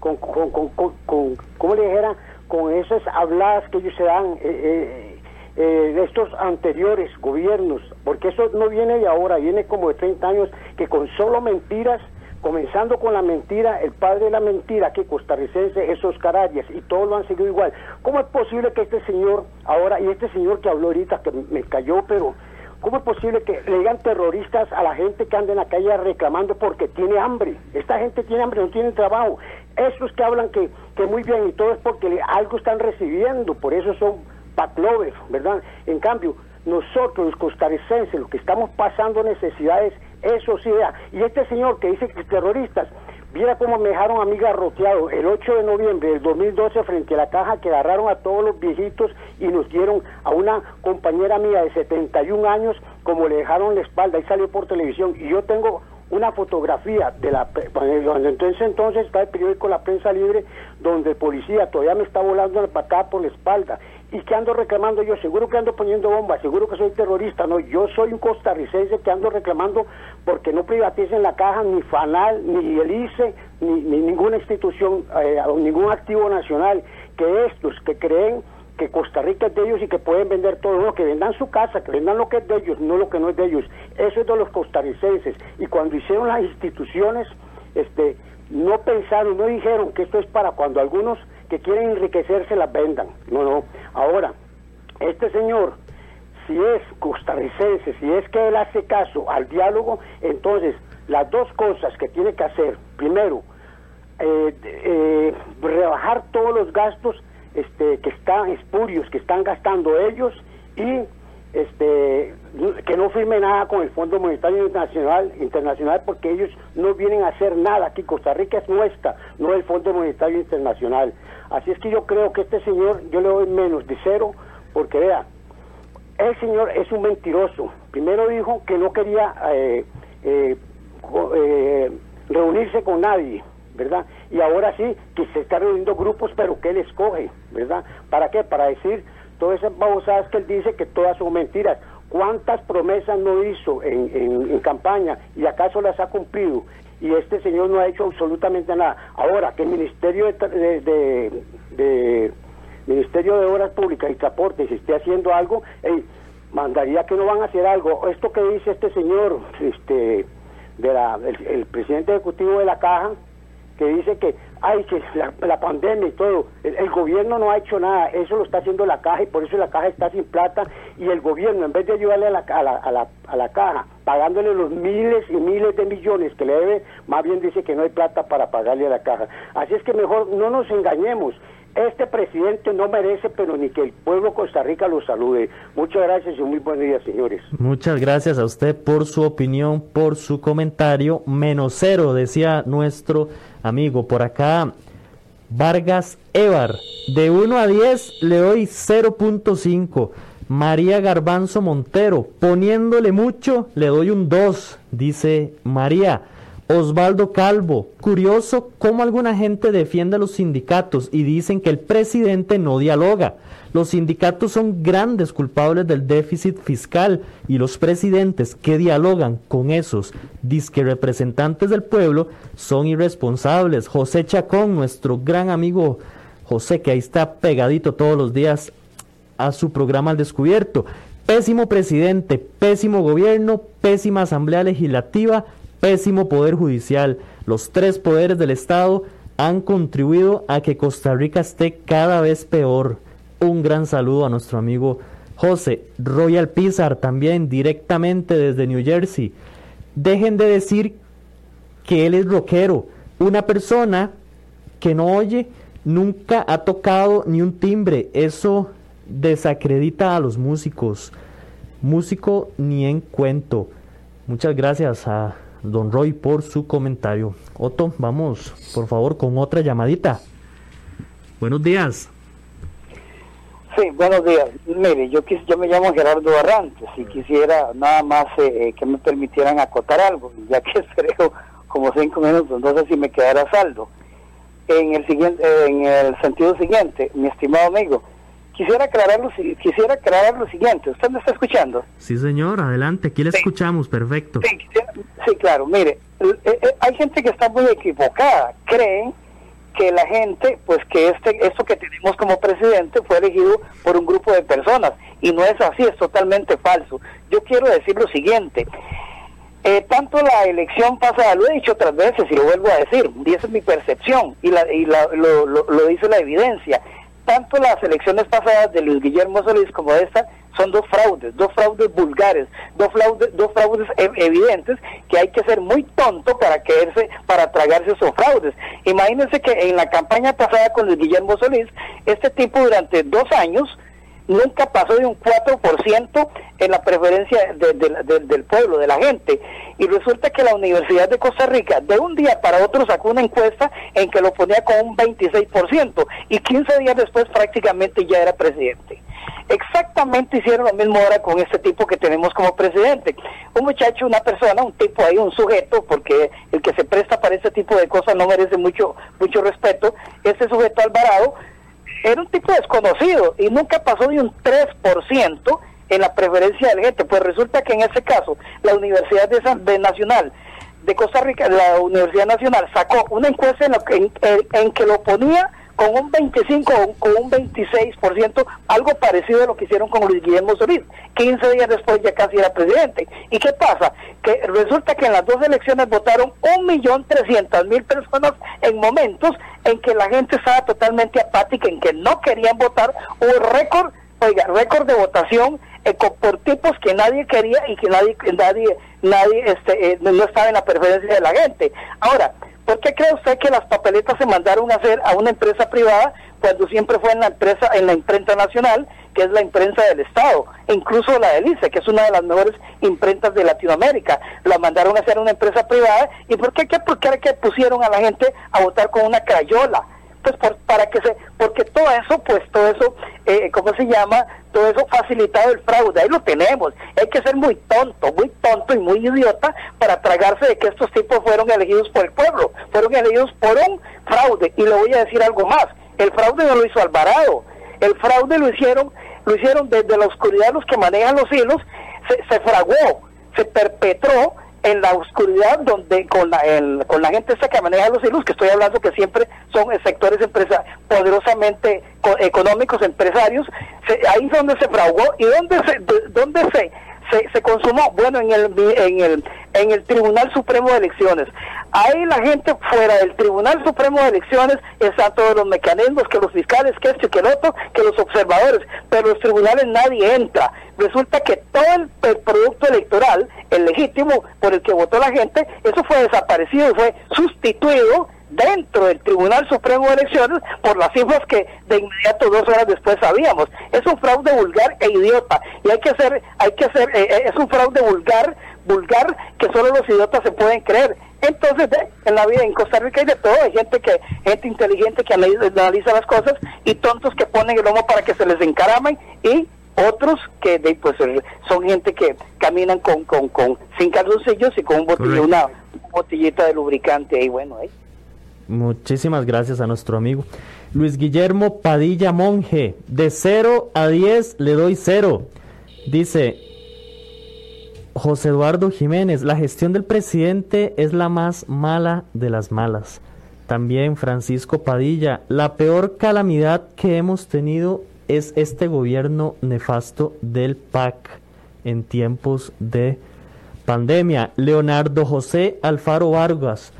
con, con, con, con ¿cómo le dijera? Con esas habladas que ellos se dan, eh, eh, eh, de estos anteriores gobiernos, porque eso no viene de ahora, viene como de 30 años, que con solo mentiras, comenzando con la mentira, el padre de la mentira, que costarricense es Oscar Arias, y todos lo han seguido igual. ¿Cómo es posible que este señor ahora, y este señor que habló ahorita, que me cayó, pero ¿Cómo es posible que le digan terroristas a la gente que anda en la calle reclamando porque tiene hambre? Esta gente tiene hambre, no tiene trabajo. Esos que hablan que, que muy bien y todo es porque algo están recibiendo, por eso son paclovers, ¿verdad? En cambio, nosotros los costarricenses, los que estamos pasando necesidades, eso sí, y este señor que dice que terroristas, Mira cómo me dejaron a mí garroteado el 8 de noviembre del 2012 frente a la caja que agarraron a todos los viejitos y nos dieron a una compañera mía de 71 años como le dejaron la espalda y salió por televisión. Y yo tengo una fotografía de la entonces entonces está el periódico La Prensa Libre donde el policía todavía me está volando la patada por la espalda y que ando reclamando yo, seguro que ando poniendo bombas, seguro que soy terrorista, no, yo soy un costarricense que ando reclamando porque no privaticen la caja, ni FANAL, ni el ICE, ni, ninguna institución, eh, ningún activo nacional, que estos que creen que Costa Rica es de ellos y que pueden vender todo, no, que vendan su casa, que vendan lo que es de ellos, no lo que no es de ellos. Eso es de los costarricenses. Y cuando hicieron las instituciones, este, no pensaron, no dijeron que esto es para cuando algunos que quieren enriquecerse las vendan. No, no. Ahora, este señor, si es costarricense, si es que él hace caso al diálogo, entonces las dos cosas que tiene que hacer, primero, eh, eh, rebajar todos los gastos este, que están espurios, que están gastando ellos y este que no firme nada con el Fondo Monetario Internacional, internacional porque ellos no vienen a hacer nada aquí. Costa Rica es nuestra, no el Fondo Monetario Internacional. Así es que yo creo que este señor, yo le doy menos de cero, porque vea, el señor es un mentiroso. Primero dijo que no quería eh, eh, eh, reunirse con nadie, ¿verdad? Y ahora sí, que se está reuniendo grupos, pero que él escoge, ¿verdad? ¿Para qué? Para decir todas esas babosadas que él dice que todas son mentiras. ¿Cuántas promesas no hizo en, en, campaña y acaso las ha cumplido? Y este señor no ha hecho absolutamente nada. Ahora, que el Ministerio de, de, Ministerio de Obras Públicas y Transportes esté haciendo algo, mandaría que no van a hacer algo. Esto que dice este señor, este, de el presidente ejecutivo de la Caja, que dice que ay que la, pandemia y todo el, gobierno no ha hecho nada eso lo está haciendo la caja y por eso la caja está sin plata y el gobierno en vez de ayudarle a la, a la, a la, a la caja pagándole los miles y miles de millones que le debe más bien dice que no hay plata para pagarle a la caja así es que mejor no nos engañemos este presidente no merece, pero ni que el pueblo de Costa Rica lo salude. Muchas gracias y muy buenos días, señores. Muchas gracias a usted por su opinión, por su comentario. Menos cero, decía nuestro amigo. Por acá, Vargas Evar. De 1 a 10 le doy 0.5. María Garbanzo Montero. Poniéndole mucho, le doy un 2, dice María. Osvaldo Calvo, curioso cómo alguna gente defiende a los sindicatos y dicen que el presidente no dialoga. Los sindicatos son grandes culpables del déficit fiscal y los presidentes que dialogan con esos disque representantes del pueblo son irresponsables. José Chacón, nuestro gran amigo José, que ahí está pegadito todos los días a su programa al descubierto. Pésimo presidente, pésimo gobierno, pésima asamblea legislativa pésimo poder judicial, los tres poderes del Estado han contribuido a que Costa Rica esté cada vez peor. Un gran saludo a nuestro amigo José Royal Pizar, también directamente desde New Jersey. Dejen de decir que él es rockero. Una persona que no oye nunca ha tocado ni un timbre. Eso desacredita a los músicos. Músico ni en cuento. Muchas gracias a don Roy, por su comentario. Otto, vamos, por favor, con otra llamadita. Buenos días. Sí, buenos días. Mire, yo, yo me llamo Gerardo Barrantes y quisiera nada más eh, eh, que me permitieran acotar algo, ya que *laughs* creo como cinco minutos, entonces si me quedara saldo. En el, siguiente, en el sentido siguiente, mi estimado amigo, quisiera aclarar lo, quisiera aclarar lo siguiente. ¿Usted me está escuchando? Sí, señor, adelante, aquí le escuchamos, perfecto. Sí, claro, mire, eh, eh, hay gente que está muy equivocada. Creen que la gente, pues que este esto que tenemos como presidente fue elegido por un grupo de personas y no es así, es totalmente falso. Yo quiero decir lo siguiente, eh, tanto la elección pasada, lo he dicho otras veces y lo vuelvo a decir, y esa es mi percepción y, la, y la, lo, lo, dice la evidencia, tanto las elecciones pasadas de Luis Guillermo Solís como esta son dos fraudes, dos fraudes vulgares, dos fraudes, dos fraudes evidentes que hay que ser muy tonto para caerse, para tragarse esos fraudes. Imagínense que en la campaña pasada con Luis Guillermo Solís, este tipo durante dos años nunca pasó de un 4% en la preferencia del pueblo, de la gente. Y resulta que la Universidad de Costa Rica de un día para otro sacó una encuesta en que lo ponía con un 26% y 15 días después prácticamente ya era presidente. Exactamente hicieron lo mismo ahora con este tipo que tenemos como presidente. Un muchacho, una persona, un tipo ahí, un sujeto, porque el que se presta para ese tipo de cosas no merece mucho, mucho respeto. Este sujeto Alvarado era un tipo desconocido y nunca pasó de un 3% en la preferencia de la gente. Pues resulta que en ese caso, la Universidad de, Nacional de Costa Rica, la Universidad Nacional, sacó una encuesta en, en que lo ponía con un 25 o con un 26%, algo parecido a lo que hicieron con Luis Guillermo Solís. 15 días después ya casi era presidente. ¿Y qué pasa? Que resulta que en las dos elecciones votaron 1.300.000 personas en momentos en que la gente estaba totalmente apática, en que no querían votar. Hubo récord, oiga, récord de votación eh, por tipos que nadie quería y que nadie, nadie, nadie este, eh, no estaba en la preferencia de la gente. Ahora, ¿Por qué cree usted que las papeletas se mandaron a hacer a una empresa privada cuando siempre fue en la empresa, en la imprenta nacional, que es la imprenta del Estado, e incluso la del ICE, que es una de las mejores imprentas de Latinoamérica, la mandaron a hacer a una empresa privada, ¿y por qué, qué, por qué que pusieron a la gente a votar con una crayola? Pues para que se, porque todo eso, pues todo eso, eh, ¿cómo se llama? Todo eso facilitado el fraude, ahí lo tenemos. Hay que ser muy tonto, muy tonto y muy idiota para tragarse de que estos tipos fueron elegidos por el pueblo, fueron elegidos por un fraude. Y le voy a decir algo más, el fraude no lo hizo Alvarado, el fraude lo hicieron, lo hicieron desde la oscuridad los que manejan los hilos, se, se fraguó, se perpetró en la oscuridad donde con la, con la gente esa que maneja los hilos, que estoy hablando que siempre son sectores empresa, poderosamente económicos, empresarios, ahí es donde se fraugó y donde se, donde se se, se consumó, bueno, en el, en, el, en el Tribunal Supremo de Elecciones. Ahí la gente fuera del Tribunal Supremo de Elecciones están todos los mecanismos, que los fiscales, que esto y que el otro, que los observadores, pero los tribunales nadie entra. Resulta que todo el, producto electoral, el legítimo por el que votó la gente, eso fue desaparecido y fue sustituido dentro del Tribunal Supremo de Elecciones por las cifras que de inmediato dos horas después sabíamos. Es un fraude vulgar e idiota y hay que hacer, hay que hacer, eh, eh, es un fraude vulgar, vulgar que solo los idiotas se pueden creer. Entonces, en la vida en Costa Rica hay de todo, hay gente que, gente inteligente que analiza, las cosas y tontos que ponen el lomo para que se les encaramen y otros que de, pues son gente que caminan con, con, con sin calzoncillos y con un botellito, una botellita de lubricante ahí bueno ahí. Muchísimas gracias a nuestro amigo. Luis Guillermo Padilla Monje, de 0 a 10 le doy 0. Dice José Eduardo Jiménez, la gestión del presidente es la más mala de las malas. También Francisco Padilla, la peor calamidad que hemos tenido es este gobierno nefasto del PAC en tiempos de pandemia. Leonardo José Alfaro Vargas,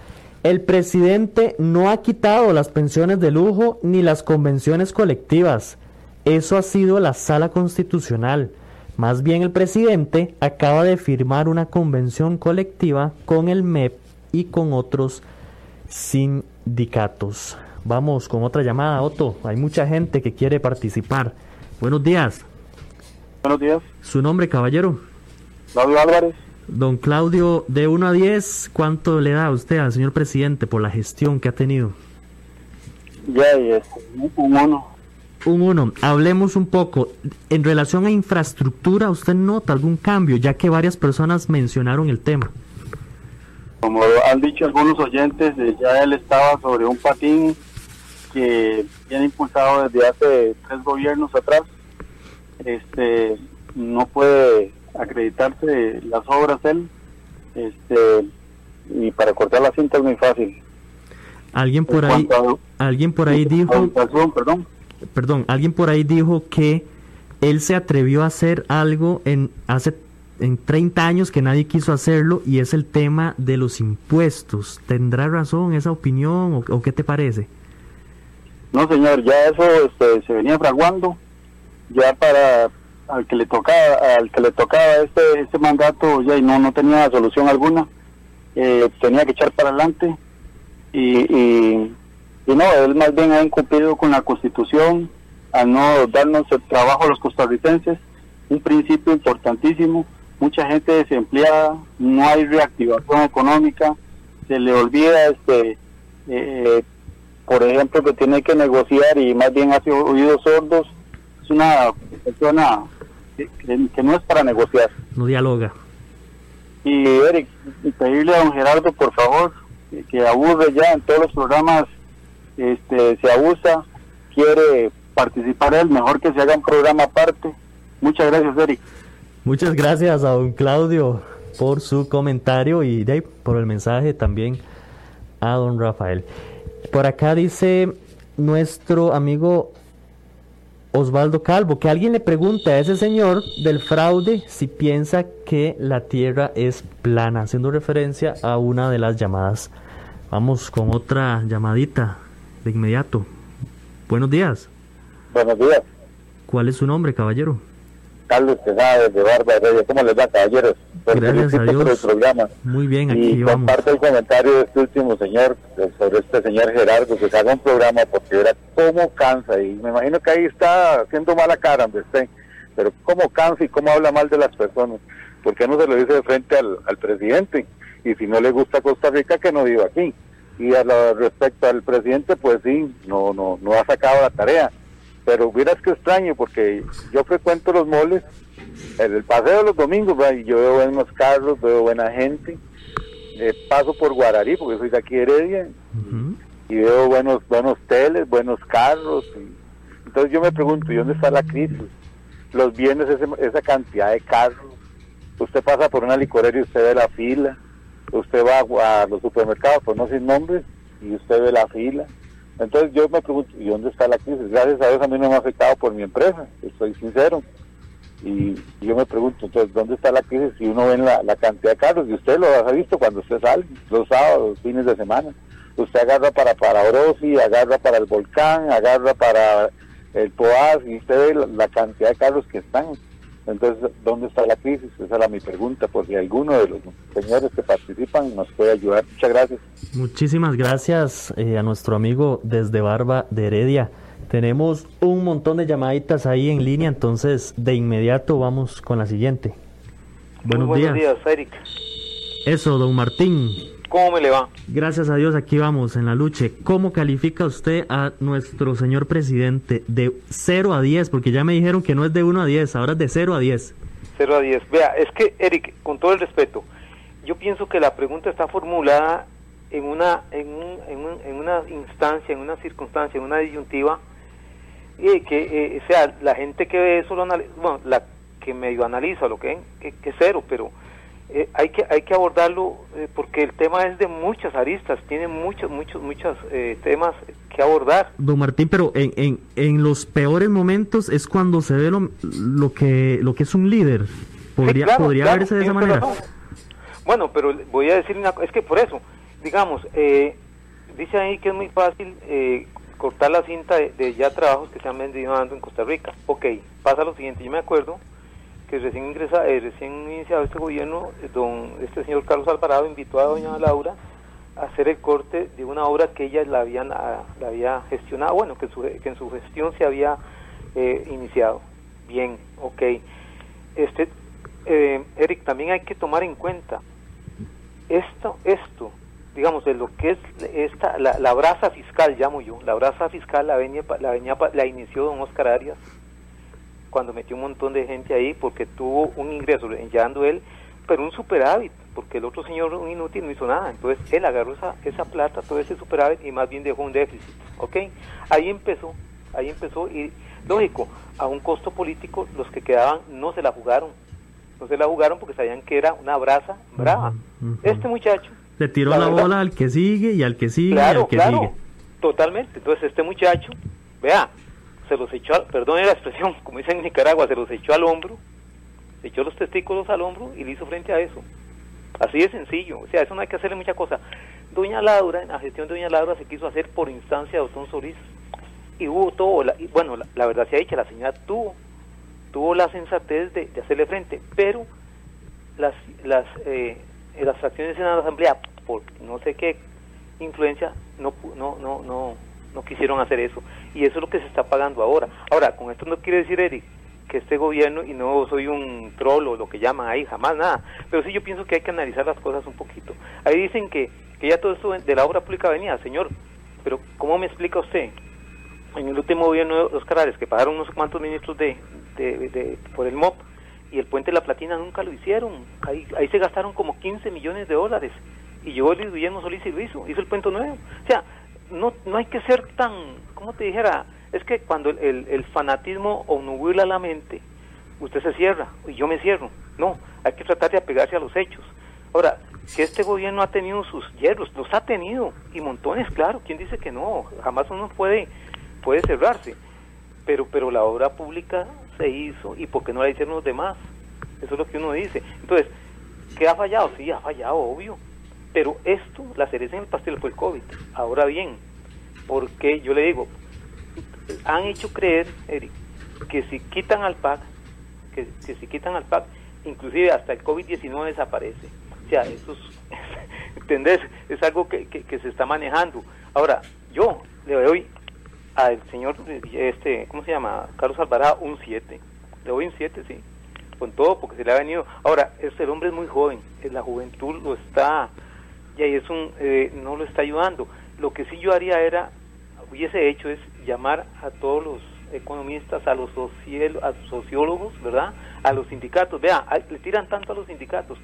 el presidente no ha quitado las pensiones de lujo ni las convenciones colectivas. Eso ha sido la sala constitucional. Más bien el presidente acaba de firmar una convención colectiva con el MEP y con otros sindicatos. Vamos con otra llamada, Otto. Hay mucha gente que quiere participar. Buenos días. Buenos días. ¿Su nombre, caballero? Claudio Álvarez. Don Claudio, de 1 a 10, ¿cuánto le da a usted al señor presidente por la gestión que ha tenido? Ya, ya, un 1. Un 1. Hablemos un poco. En relación a infraestructura, ¿usted nota algún cambio? Ya que varias personas mencionaron el tema. Como han dicho algunos oyentes, eh, ya él estaba sobre un patín que viene impulsado desde hace tres gobiernos atrás. Este no puede acreditarse las obras él, este y para cortar la cinta es muy fácil. Alguien por ahí, alguien por ahí dijo, perdón. perdón, alguien por ahí dijo que él se atrevió a hacer algo en hace en 30 años que nadie quiso hacerlo y es el tema de los impuestos. ¿Tendrá razón esa opinión o, qué te parece? No, señor, ya eso este, se venía fraguando. Ya para al que le tocaba, al que le tocaba este este mandato ya y no no tenía solución alguna. Eh, tenía que echar para adelante. Y, y, no, él más bien ha incumplido con la Constitución al no darnos el trabajo a los costarricenses, un principio importantísimo. Mucha gente desempleada, no hay reactivación económica, se le olvida, este, eh, por ejemplo, que tiene que negociar y más bien hace oídos sordos, es una persona que, no es para negociar. No dialoga. Y Eric, pedirle a don Gerardo, por favor, que, aburre ya en todos los programas, este, se abusa, quiere participar él, mejor que se haga un programa aparte. Muchas gracias, Eric. Muchas gracias a don Claudio por su comentario y por el mensaje también a don Rafael. Por acá dice nuestro amigo Osvaldo Calvo que alguien le pregunta a ese señor del fraude si piensa que la tierra es plana, haciendo referencia a una de las llamadas. Vamos con otra llamadita de inmediato. Buenos días. Buenos días. ¿Cuál es su nombre, caballero? Carlos Quesada de Barba Heredia. ¿Cómo les va, caballeros? Gracias a Dios. el programa. Muy bien, aquí y comparte el comentario de este último señor, sobre este señor Gerardo, que se haga un programa porque era cómo cansa. Y me imagino que ahí está haciendo mala cara, donde esté. Pero cómo cansa y cómo habla mal de las personas. ¿Por qué no se lo dice de frente al, al presidente? Y si no le gusta Costa Rica, que no viva aquí. Y a lo, respecto al presidente, pues sí, no, no, no ha sacado la tarea pero hubieras que extraño porque yo frecuento los moles, en el paseo de los domingos, y yo veo buenos carros, veo buena gente, eh, paso por Guararí porque soy de aquí de Heredia, y veo buenos buenos teles, buenos carros, entonces yo me pregunto, ¿y dónde está la crisis? Los bienes, esa cantidad de carros, usted pasa por una licorera y usted ve la fila, usted va a, los supermercados, pues no sin nombres, y usted ve la fila, entonces yo me pregunto, ¿y dónde está la crisis? Gracias a Dios a mí no me ha afectado por mi empresa, estoy sincero. Y yo me pregunto, entonces, ¿dónde está la crisis si uno ve la, cantidad de carros? Y usted lo ha visto cuando usted sale, los sábados, fines de semana. Usted agarra para, para Orosi, agarra para el Volcán, agarra para el Poaz, y usted ve la cantidad de carros que están. Entonces, ¿dónde está la crisis? Esa era mi pregunta, por si alguno de los señores que participan nos puede ayudar. Muchas gracias. Muchísimas gracias eh, a nuestro amigo desde Barba de Heredia. Tenemos un montón de llamaditas ahí en línea, entonces de inmediato vamos con la siguiente. Buenos, buenos días. Eric. Eso, don Martín. ¿Cómo me le va? Gracias a Dios, aquí vamos en la lucha. ¿Cómo califica usted a nuestro señor presidente de 0 a 10? Porque ya me dijeron que no es de 1 a 10, ahora es de 0 a 10. 0 a 10. Vea, es que, Eric, con todo el respeto, yo pienso que la pregunta está formulada en una, en, un, en, una instancia, en una circunstancia, en una disyuntiva, y que, eh, sea, la gente que ve eso, lo bueno, la que medio analiza lo que, que, que cero, pero eh, hay que hay que abordarlo eh, porque el tema es de muchas aristas, tiene muchos muchos muchos eh, temas que abordar. Don Martín, pero en, en, en, los peores momentos es cuando se ve lo, lo que lo que es un líder. Podría podría verse de esa manera. Bueno, pero voy a decir una es que por eso, digamos, dice ahí que es muy fácil cortar la cinta de, de, ya trabajos que se han venido en Costa Rica. Ok, pasa lo siguiente, yo me acuerdo que recién ingresa, eh, recién iniciado este gobierno, eh, don este señor Carlos Alvarado invitó a doña Laura a hacer el corte de una obra que ella la habían la había gestionado, bueno, que, que en su gestión se había eh, iniciado. Bien, ok. Este, Eric, también hay que tomar en cuenta esto, esto, digamos, de lo que es esta, la, la brasa fiscal, llamo yo, la brasa fiscal la, venía, la, venía, la inició don Oscar Arias, cuando metió un montón de gente ahí porque tuvo un ingreso llevando él, pero un superávit. porque el otro señor, un inútil, no hizo nada. Entonces él agarró esa, esa plata, todo ese superávit y más bien dejó un déficit. ¿Ok? Ahí empezó, ahí empezó y lógico, a un costo político los que quedaban no se la jugaron. No se la jugaron porque sabían que era una brasa brava. Este muchacho... Le tiró la, bola al que sigue y al que sigue y al que sigue. Totalmente. Entonces este muchacho, vea, se los echó, perdón la expresión, como dicen en Nicaragua, se los echó al hombro, se echó los testículos al hombro y le hizo frente a eso. Así de sencillo, o sea, eso no hay que hacerle mucha cosa. Doña Laura, en la gestión de Doña Laura se quiso hacer por instancia de Otón Solís y hubo todo, la, y bueno, la, verdad se ha dicho, la señora tuvo, tuvo la sensatez de, hacerle frente, pero las, las, eh, las fracciones en la asamblea, por no sé qué influencia, no, no, no, no, no quisieron hacer eso. Y eso es lo que se está pagando ahora. Ahora, con esto no quiere decir, Eric, que este gobierno, y no soy un troll o lo que llaman ahí, jamás nada, pero sí yo pienso que hay que analizar las cosas un poquito. Ahí dicen que, que ya todo esto de la obra pública venía, señor, pero ¿cómo me explica usted? En el último gobierno de Oscar Arias, que pagaron unos cuantos ministros de, de, por el MOP, y el puente de la Platina nunca lo hicieron. Ahí, ahí se gastaron como 15 millones de dólares. Y llegó Luis Guillermo Solís y lo hizo, hizo el puente nuevo. O sea, no, no hay que ser tan, ¿cómo te dijera? Es que cuando el, el, fanatismo nubila la mente, usted se cierra y yo me cierro. No, hay que tratar de apegarse a los hechos. Ahora, que este gobierno ha tenido sus hierros, los ha tenido, y montones, claro, ¿quién dice que no? Jamás uno puede, puede cerrarse. Pero, pero la obra pública se hizo, ¿y por qué no la hicieron los demás? Eso es lo que uno dice. Entonces, ¿qué ha fallado? Sí, ha fallado, obvio. Pero esto, la cereza en el pastel fue el COVID. Ahora bien, porque yo le digo, han hecho creer, Eric, que si quitan al PAC, que, si quitan al PAC, inclusive hasta el COVID-19 desaparece. O sea, eso es, *laughs* ¿entendés? Es algo que, que, se está manejando. Ahora, yo le doy al señor, este, ¿cómo se llama? Carlos Alvarado, un 7. Le doy un 7, sí. Con todo, porque se le ha venido. Ahora, este hombre es muy joven, la juventud lo está y ahí es un, eh, no lo está ayudando. Lo que sí yo haría era, hubiese hecho es llamar a todos los economistas, a los sociólogos, ¿verdad? A los sindicatos. Vea, le tiran tanto a los sindicatos.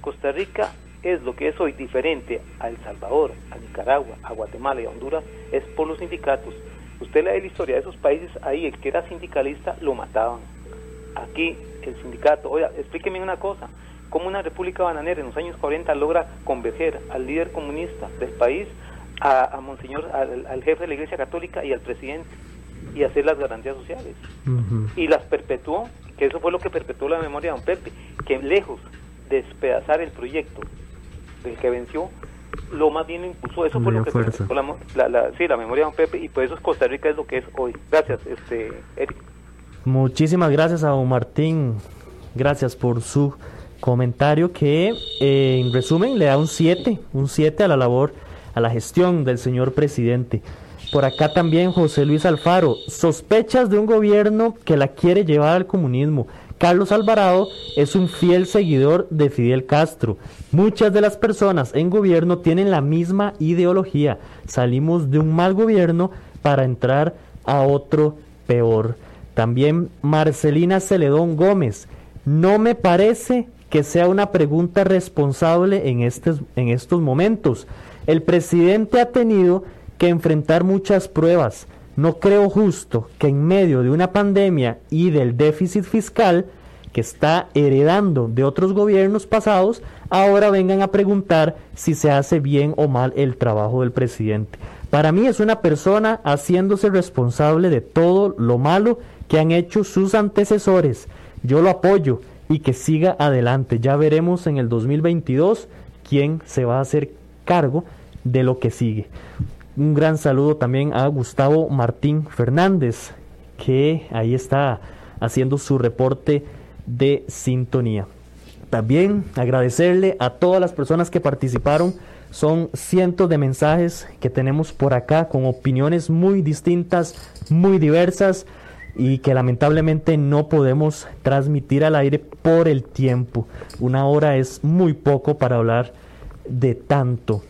Costa Rica es lo que es hoy diferente a El Salvador, a Nicaragua, a Guatemala y a Honduras, es por los sindicatos. Usted lee la historia de esos países, ahí el que era sindicalista lo mataban. Aquí el sindicato, oiga, explíqueme una cosa, cómo una república bananera en los años 40 logra converger al líder comunista del país, a, Monseñor, al, jefe de la Iglesia Católica y al presidente, y hacer las garantías sociales. Y las perpetuó, que eso fue lo que perpetuó la memoria de don Pepe, que lejos de despedazar el proyecto del que venció, lo más bien impulsó, eso fue lo que perpetuó la, la, sí, la memoria de don Pepe, y por eso Costa Rica es lo que es hoy. Gracias, este Eric. Muchísimas gracias a don Martín, gracias por su comentario que eh, en resumen le da un 7, un 7 a la labor, a la gestión del señor presidente. Por acá también José Luis Alfaro, sospechas de un gobierno que la quiere llevar al comunismo. Carlos Alvarado es un fiel seguidor de Fidel Castro. Muchas de las personas en gobierno tienen la misma ideología. Salimos de un mal gobierno para entrar a otro peor. También Marcelina Celedón Gómez. No me parece que sea una pregunta responsable en, estos, en estos momentos. El presidente ha tenido que enfrentar muchas pruebas. No creo justo que en medio de una pandemia y del déficit fiscal que está heredando de otros gobiernos pasados, ahora vengan a preguntar si se hace bien o mal el trabajo del presidente. Para mí es una persona haciéndose responsable de todo lo malo que han hecho sus antecesores. Yo lo apoyo y que siga adelante. Ya veremos en el 2022 quién se va a hacer cargo de lo que sigue. Un gran saludo también a Gustavo Martín Fernández, que ahí está haciendo su reporte de sintonía. También agradecerle a todas las personas que participaron. Son cientos de mensajes que tenemos por acá con opiniones muy distintas, muy diversas y que lamentablemente no podemos transmitir al aire por el tiempo. Una hora es muy poco para hablar de tanto.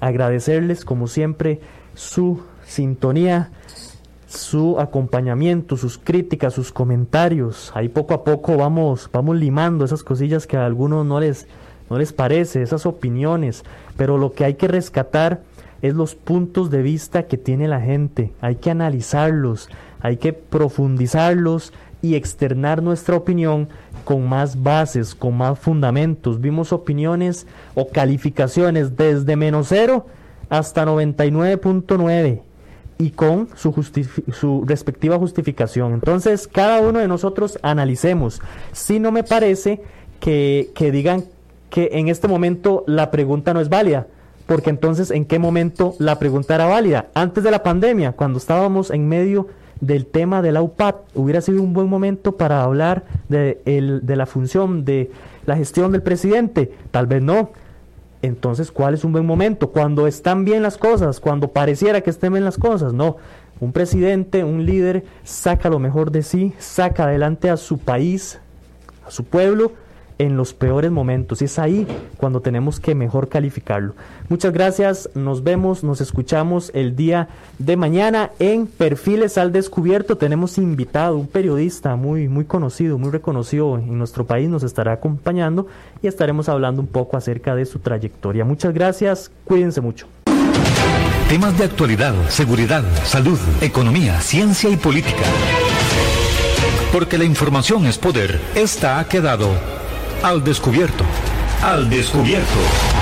Agradecerles como siempre su sintonía, su acompañamiento, sus críticas, sus comentarios. Ahí poco a poco vamos, vamos limando esas cosillas que a algunos no les, no les parece esas opiniones, pero lo que hay que rescatar es los puntos de vista que tiene la gente, hay que analizarlos, hay que profundizarlos y externar nuestra opinión con más bases, con más fundamentos. Vimos opiniones o calificaciones desde menos cero hasta 99.9 y con su, respectiva justificación. Entonces, cada uno de nosotros analicemos. Si no me parece que, que digan que en este momento la pregunta no es válida, porque entonces, ¿en qué momento la pregunta era válida? Antes de la pandemia, cuando estábamos en medio del tema de la UPAD, hubiera sido un buen momento para hablar de, el, de la función de la gestión del presidente. Tal vez no. Entonces, ¿cuál es un buen momento? Cuando están bien las cosas, cuando pareciera que estén bien las cosas. No, un presidente, un líder, saca lo mejor de sí, saca adelante a su país, a su pueblo, en los peores momentos. Y es ahí cuando tenemos que mejor calificarlo. Muchas gracias, nos vemos, nos escuchamos el día de mañana en Perfiles al Descubierto. Tenemos invitado un periodista muy, muy conocido, muy reconocido en nuestro país, nos estará acompañando y estaremos hablando un poco acerca de su trayectoria. Muchas gracias, cuídense mucho. Temas de actualidad, seguridad, salud, economía, ciencia y política. Porque la información es poder. Esta ha quedado al descubierto. Al descubierto.